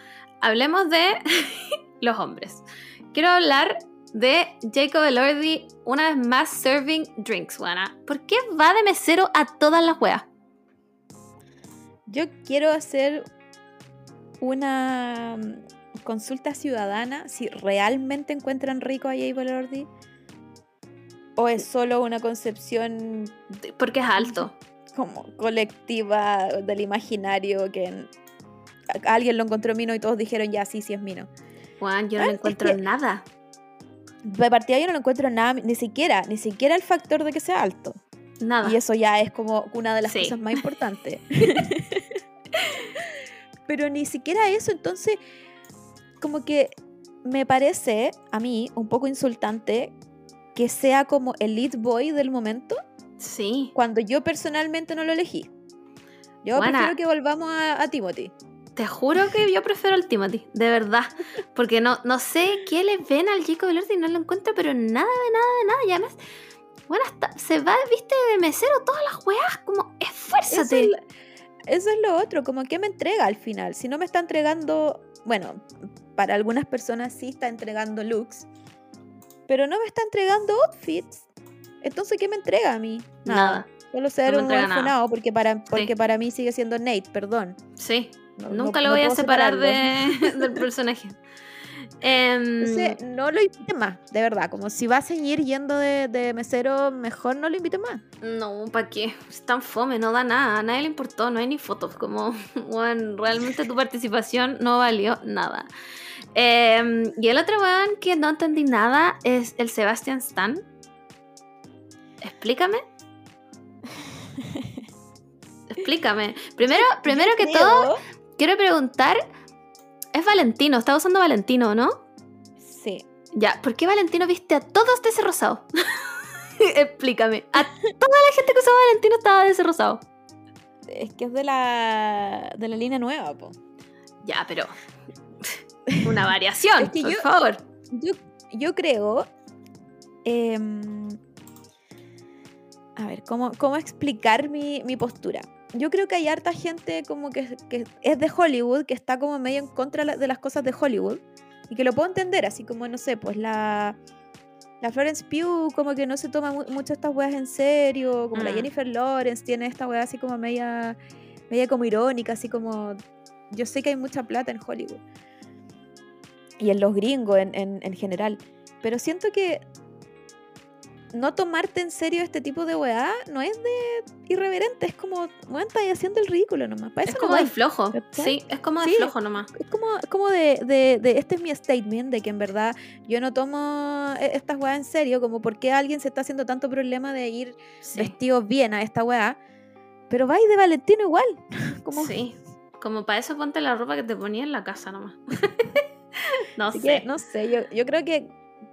hablemos de [laughs] los hombres. Quiero hablar de Jacob Elordi una vez más serving drinks, buena. ¿Por qué va de mesero a todas las weas? Yo quiero hacer una consulta ciudadana si realmente encuentran rico a Jacob Elordi o es solo una concepción Porque es alto. como colectiva del imaginario que alguien lo encontró mino y todos dijeron ya sí, sí es mino. Juan, yo no Ah, es encuentro que- nada. De partida yo no lo encuentro nada, ni siquiera, ni siquiera el factor de que sea alto. Nada. Y eso ya es como una de las Sí. cosas más [laughs] importantes. Pero ni siquiera eso, entonces, como que me parece a mí un poco insultante que sea como el lead boy del momento Sí. cuando yo personalmente no lo elegí. Yo Buena. prefiero que volvamos a, a Timothy. Te juro que yo prefiero al Timothy, de verdad. Porque no, no sé qué le ven al Jacob Elordi y no lo encuentro, pero nada de nada de nada. Y además, bueno, hasta se va, viste, de mesero todas las weas, como Eso esfuérzate. es, eso es lo otro, como que me entrega al final. Si no me está entregando, bueno, para algunas personas sí está entregando looks, pero no me está entregando outfits. Entonces, ¿qué me entrega a mí? Nada. Solo ser No un nada. orfenado porque para, porque para mí sigue siendo Nate, perdón. Sí, No- nunca no- lo voy a separar de, del personaje. [laughs] Em, Entonces, no lo invite más, de verdad. Como si va a seguir yendo de, de mesero, mejor no lo invite más. no, ¿para qué? Es tan fome, no da nada. A nadie le importó, no hay ni fotos. Como, [laughs] bueno, realmente tu participación no valió nada. Em, y el otro weón que no entendí nada es el Sebastian Stan. Explícame. Explícame. Primero, [laughs] primero que todo, quiero preguntar. Es Valentino, está usando Valentino, ¿no? Sí. Ya, ¿por qué Valentino viste a todos de ese rosado? [laughs] Explícame. A toda la gente que usaba Valentino estaba de ese rosado. Es que es de la, de la línea nueva, po. Ya, pero. Una variación, Es que por yo- favor. Yo, yo creo. em, a ver, ¿cómo, cómo explicar mi, mi postura? Yo creo que hay harta gente como que, que es de Hollywood, que está como medio en contra de las cosas de Hollywood. Y que lo puedo entender, así como, no sé, pues la. La Florence Pugh como que no se toma mu- mucho estas weas en serio, como la Mm. Jennifer Lawrence tiene esta wea así como media, media como irónica, así como, yo sé que hay mucha plata en Hollywood y en los gringos en, en- en general, pero siento que no tomarte en serio este tipo de weá no es de irreverente, es como, weón, estás haciendo el ridículo nomás, para Es como no de flojo. Sí, es como de Sí. flojo nomás. Es como, es como de, de- de, este es mi statement, de que en verdad yo no tomo e- estas weas en serio, como por qué alguien se está haciendo tanto problema de ir Sí. vestidos bien a esta weá, pero vais de Valentino igual. [laughs] como, Sí. Como para eso ponte la ropa que te ponía en la casa nomás. [laughs] [laughs] no así sé. que, no sé, yo, yo creo que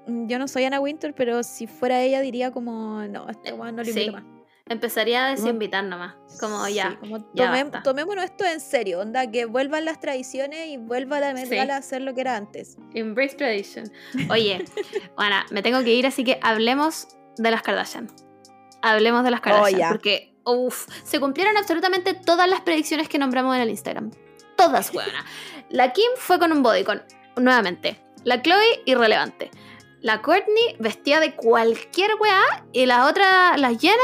mm, yo no soy Anna Winter, pero si fuera ella diría como, no, este weá no lo invito Sí. más. Empezaría a desinvitar nomás. Como Sí, ya. como ya tomé- tomémonos esto en serio, onda, que vuelvan las tradiciones y vuelva la Sí. A hacer lo que era antes. Embrace tradition. [laughs] Oye, bueno, me tengo que ir, así que hablemos de las Kardashian. Hablemos de las Kardashian. ya. Porque, uff, se cumplieron absolutamente todas las predicciones que nombramos en el Instagram. Todas, buenas. La Kim fue con un bodycon, nuevamente. La Chloe, irrelevante. La Courtney, vestida de cualquier weá. Y la otra, la Jenner,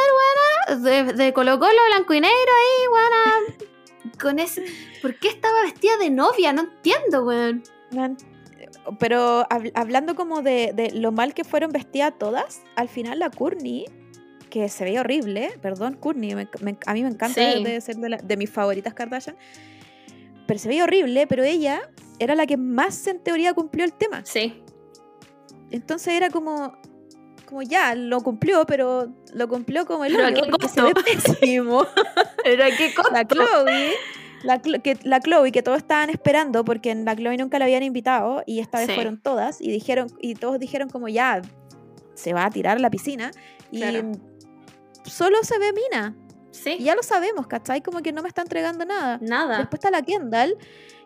weá, de, de Colo Colo, blanco y negro ahí, weá. Con ese... ¿Por qué estaba vestida de novia? No entiendo, weón. Pero hab- hablando como de, de lo mal que fueron vestidas todas, al final la Courtney, que se veía horrible, perdón, Courtney, me- me- a mí me encanta, Sí. de ser de, la- de mis favoritas Kardashian, pero se veía horrible, pero ella era la que más en teoría cumplió el tema. Sí. Entonces era como, como ya, lo cumplió, pero lo cumplió como el Pero ¿a hoyo, qué porque se costo? ve pésimo. [laughs] Pero qué cosa. la Chloe, la, que, la Chloe que todos estaban esperando porque en la Chloe nunca la habían invitado y esta vez Sí. fueron todas y dijeron y todos dijeron como ya se va a tirar a la piscina y Claro. solo se ve Mina. Sí. Y ya lo sabemos, ¿cachai? Como que no me está entregando nada. Nada. Después está la Kendall,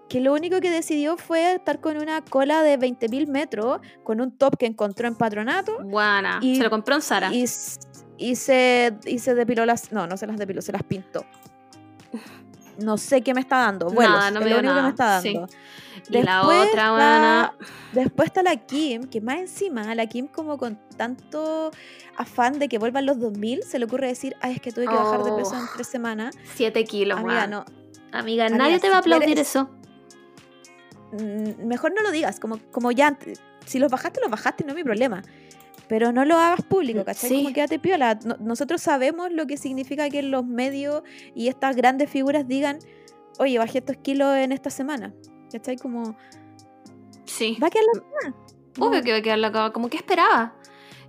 que lo único que decidió fue estar con una cola de 20.000 metros, con un top que encontró en patronato. Buena. Y- Se lo compró en Sara. Y, se, y se depiló las. No, no se las depiló, se las pintó. [laughs] No sé qué me está dando. Vuelos, Nada, no es me lo único que me está sí. dando. Y la otra, buena. Después está la Kim, que más encima, la Kim como con tanto afán de que vuelvan los 2000, se le ocurre decir, ay, es que tuve que bajar de peso en Oh. tres semanas. 7 kilos, Amiga, no. Amiga, Amiga, nadie te va a aplaudir eres- eso. Mm, Mejor no lo digas, como, como ya, si los bajaste, los bajaste, no es mi problema. Pero no lo hagas público, ¿cachai? Sí. Como quédate piola. No- nosotros sabemos lo que significa que los medios y estas grandes figuras digan, oye, bajé estos kilos en esta semana. ¿Cachai? Como, Sí. va a quedar la cagada. Obvio que va a quedar la cagada. Como que esperaba.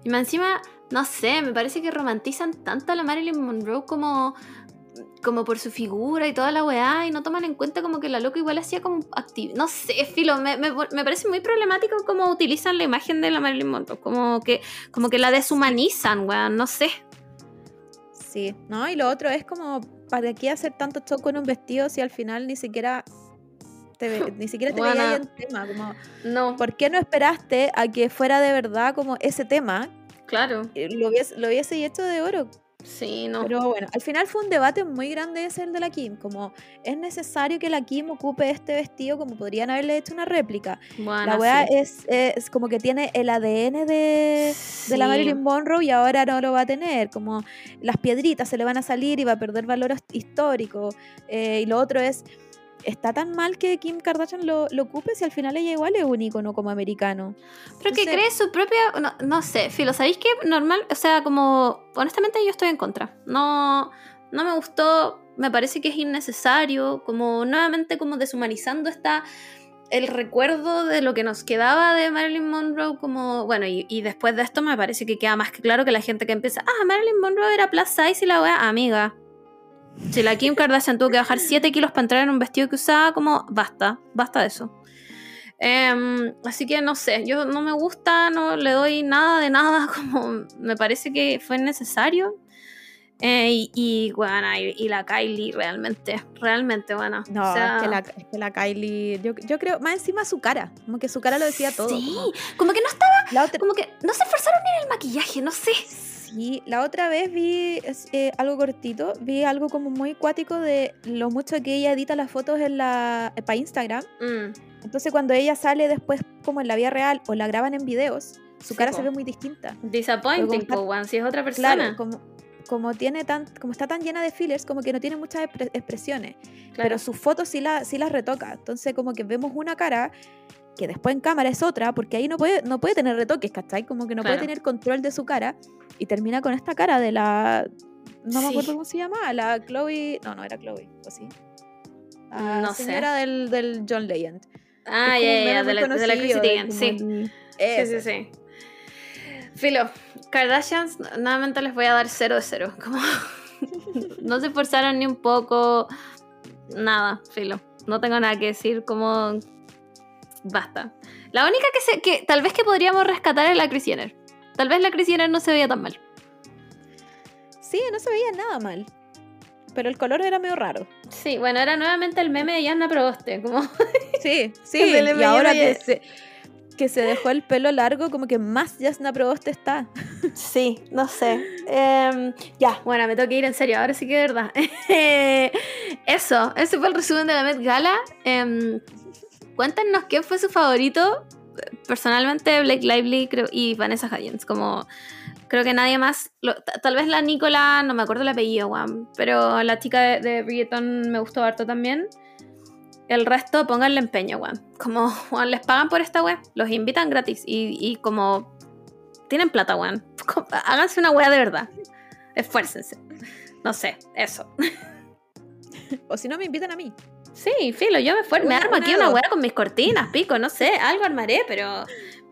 Y más encima, no sé, me parece que romantizan tanto a la Marilyn Monroe como, como por su figura y toda la weá. Y no toman en cuenta como que la loca igual hacía como actividad. No sé, filo. Me, me- me parece muy problemático cómo utilizan la imagen de la Marilyn Monroe. Como que, como que la deshumanizan, weón. No sé. Sí, ¿no? Y lo otro es como, ¿para qué hacer tanto show con un vestido si al final ni siquiera te, ve- [laughs] ni siquiera te veía ahí en tema? Como, No, ¿Por qué no esperaste a que fuera de verdad como ese tema? claro. Eh, Lo hubiese, lo hubiese hecho de oro. Sí, no. Pero bueno, al final fue un debate muy grande ese el de la Kim. Como, ¿es necesario que la Kim ocupe este vestido? Como podrían haberle hecho una réplica. Bueno, la sí. es, es como que tiene el ADN de, de la Sí. Marilyn Monroe y ahora no lo va a tener. Como las piedritas se le van a salir y va a perder valor hist- histórico. Eh, y lo otro es, ¿está tan mal que Kim Kardashian lo, lo ocupe si al final ella igual es un ícono como americano? Pero que Entonces- cree su propia. No, no sé, Filo, ¿sabéis qué? Normal, o sea, como. Honestamente, yo estoy en contra. No, no me gustó. Me parece que es innecesario. Como nuevamente, como deshumanizando esta. El recuerdo de lo que nos quedaba de Marilyn Monroe, como. Bueno, y, y después de esto me parece que queda más que claro que la gente que empieza. Ah, Marilyn Monroe era plus size y la wea. Amiga. Si la Kim Kardashian tuvo que bajar 7 kilos para entrar en un vestido que usaba, como. Basta, basta de eso. Em, así que no sé, yo no me gusta, no le doy nada de nada, [laughs] como me parece que fue necesario. Eh, y, y, bueno, y, y la Kylie realmente, realmente buena. No, o sea, es, que la, es que la Kylie, yo, yo creo, más encima su cara, como que su cara lo decía todo. Sí, como- como que no estaba, la otra, como que no se esforzaron ni en el maquillaje, no sé. Sí, la otra vez vi eh, algo cortito, vi algo como muy cuático de lo mucho que ella edita las fotos en la para Instagram. Mm, Entonces cuando ella sale después como en la vida real o la graban en videos, su Sí, cara po. se ve muy distinta. disappointing, po, weón, si es otra persona. Claro, como, como tiene tan, como está tan llena de fillers, como que no tiene muchas expre- expresiones. Claro. Pero sus fotos sí, la, sí las retoca. Entonces como que vemos una cara que después en cámara es otra, porque ahí no puede, no puede tener retoques, ¿cachai? Como que no Claro. puede tener control de su cara y termina con esta cara de la... No me acuerdo cómo se llama, la Chloe... No, no era Chloe, ¿o sí? La No sé. señora del, del John Legend. ah, ya, ya, de la, de la Chrissy Teigen, sí. el- Sí, sí, sí. Filo, Kardashians, nuevamente les voy a dar cero de cero. Como [laughs] no se esforzaron ni un poco. Nada, filo. No tengo nada que decir, como. Basta. La única que, se, que tal vez que podríamos rescatar es la Kris Jenner. Tal vez la Kris Jenner no se veía tan mal. Sí, no se veía nada mal. Pero el color era medio raro. Sí, bueno, era nuevamente el meme de Yanna Proboste. Como, [laughs] Sí, [laughs] sí. Y ahora que se, que se dejó el pelo largo, como que más Jasna Proboste está. [laughs] Sí, no sé. Em, ya, bueno, me tengo que ir en serio, ahora sí que de verdad. Eso, ese fue el resumen de la Met Gala. Em, cuéntenos qué fue su favorito. Personalmente, Blake Lively creo, y Vanessa Hudgens. Como creo que nadie más. tal vez la Nicola, no me acuerdo el apellido, weón, pero la chica de, de me gustó harto también. El resto, pónganle empeño, weón. Como, [laughs] les pagan por esta weá, los invitan gratis y, como tienen plata. [laughs] Co- Háganse una weá de verdad. Esfuércense. No sé, eso. [laughs] O si no, me invitan a mí. Sí, filo, yo me, fuer- me armo aquí una weá con mis cortinas, pico, no sé, algo armaré, pero,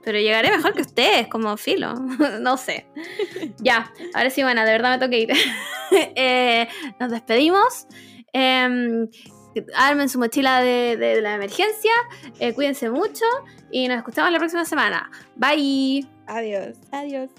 pero llegaré mejor que ustedes, como filo. [laughs] no sé. [laughs] Ya, ahora sí, bueno, de verdad me que ir. [laughs] Eh, nos despedimos. Em, armen su mochila de, de la emergencia. eh, cuídense mucho y nos escuchamos la próxima semana. Bye. Adiós. Adiós.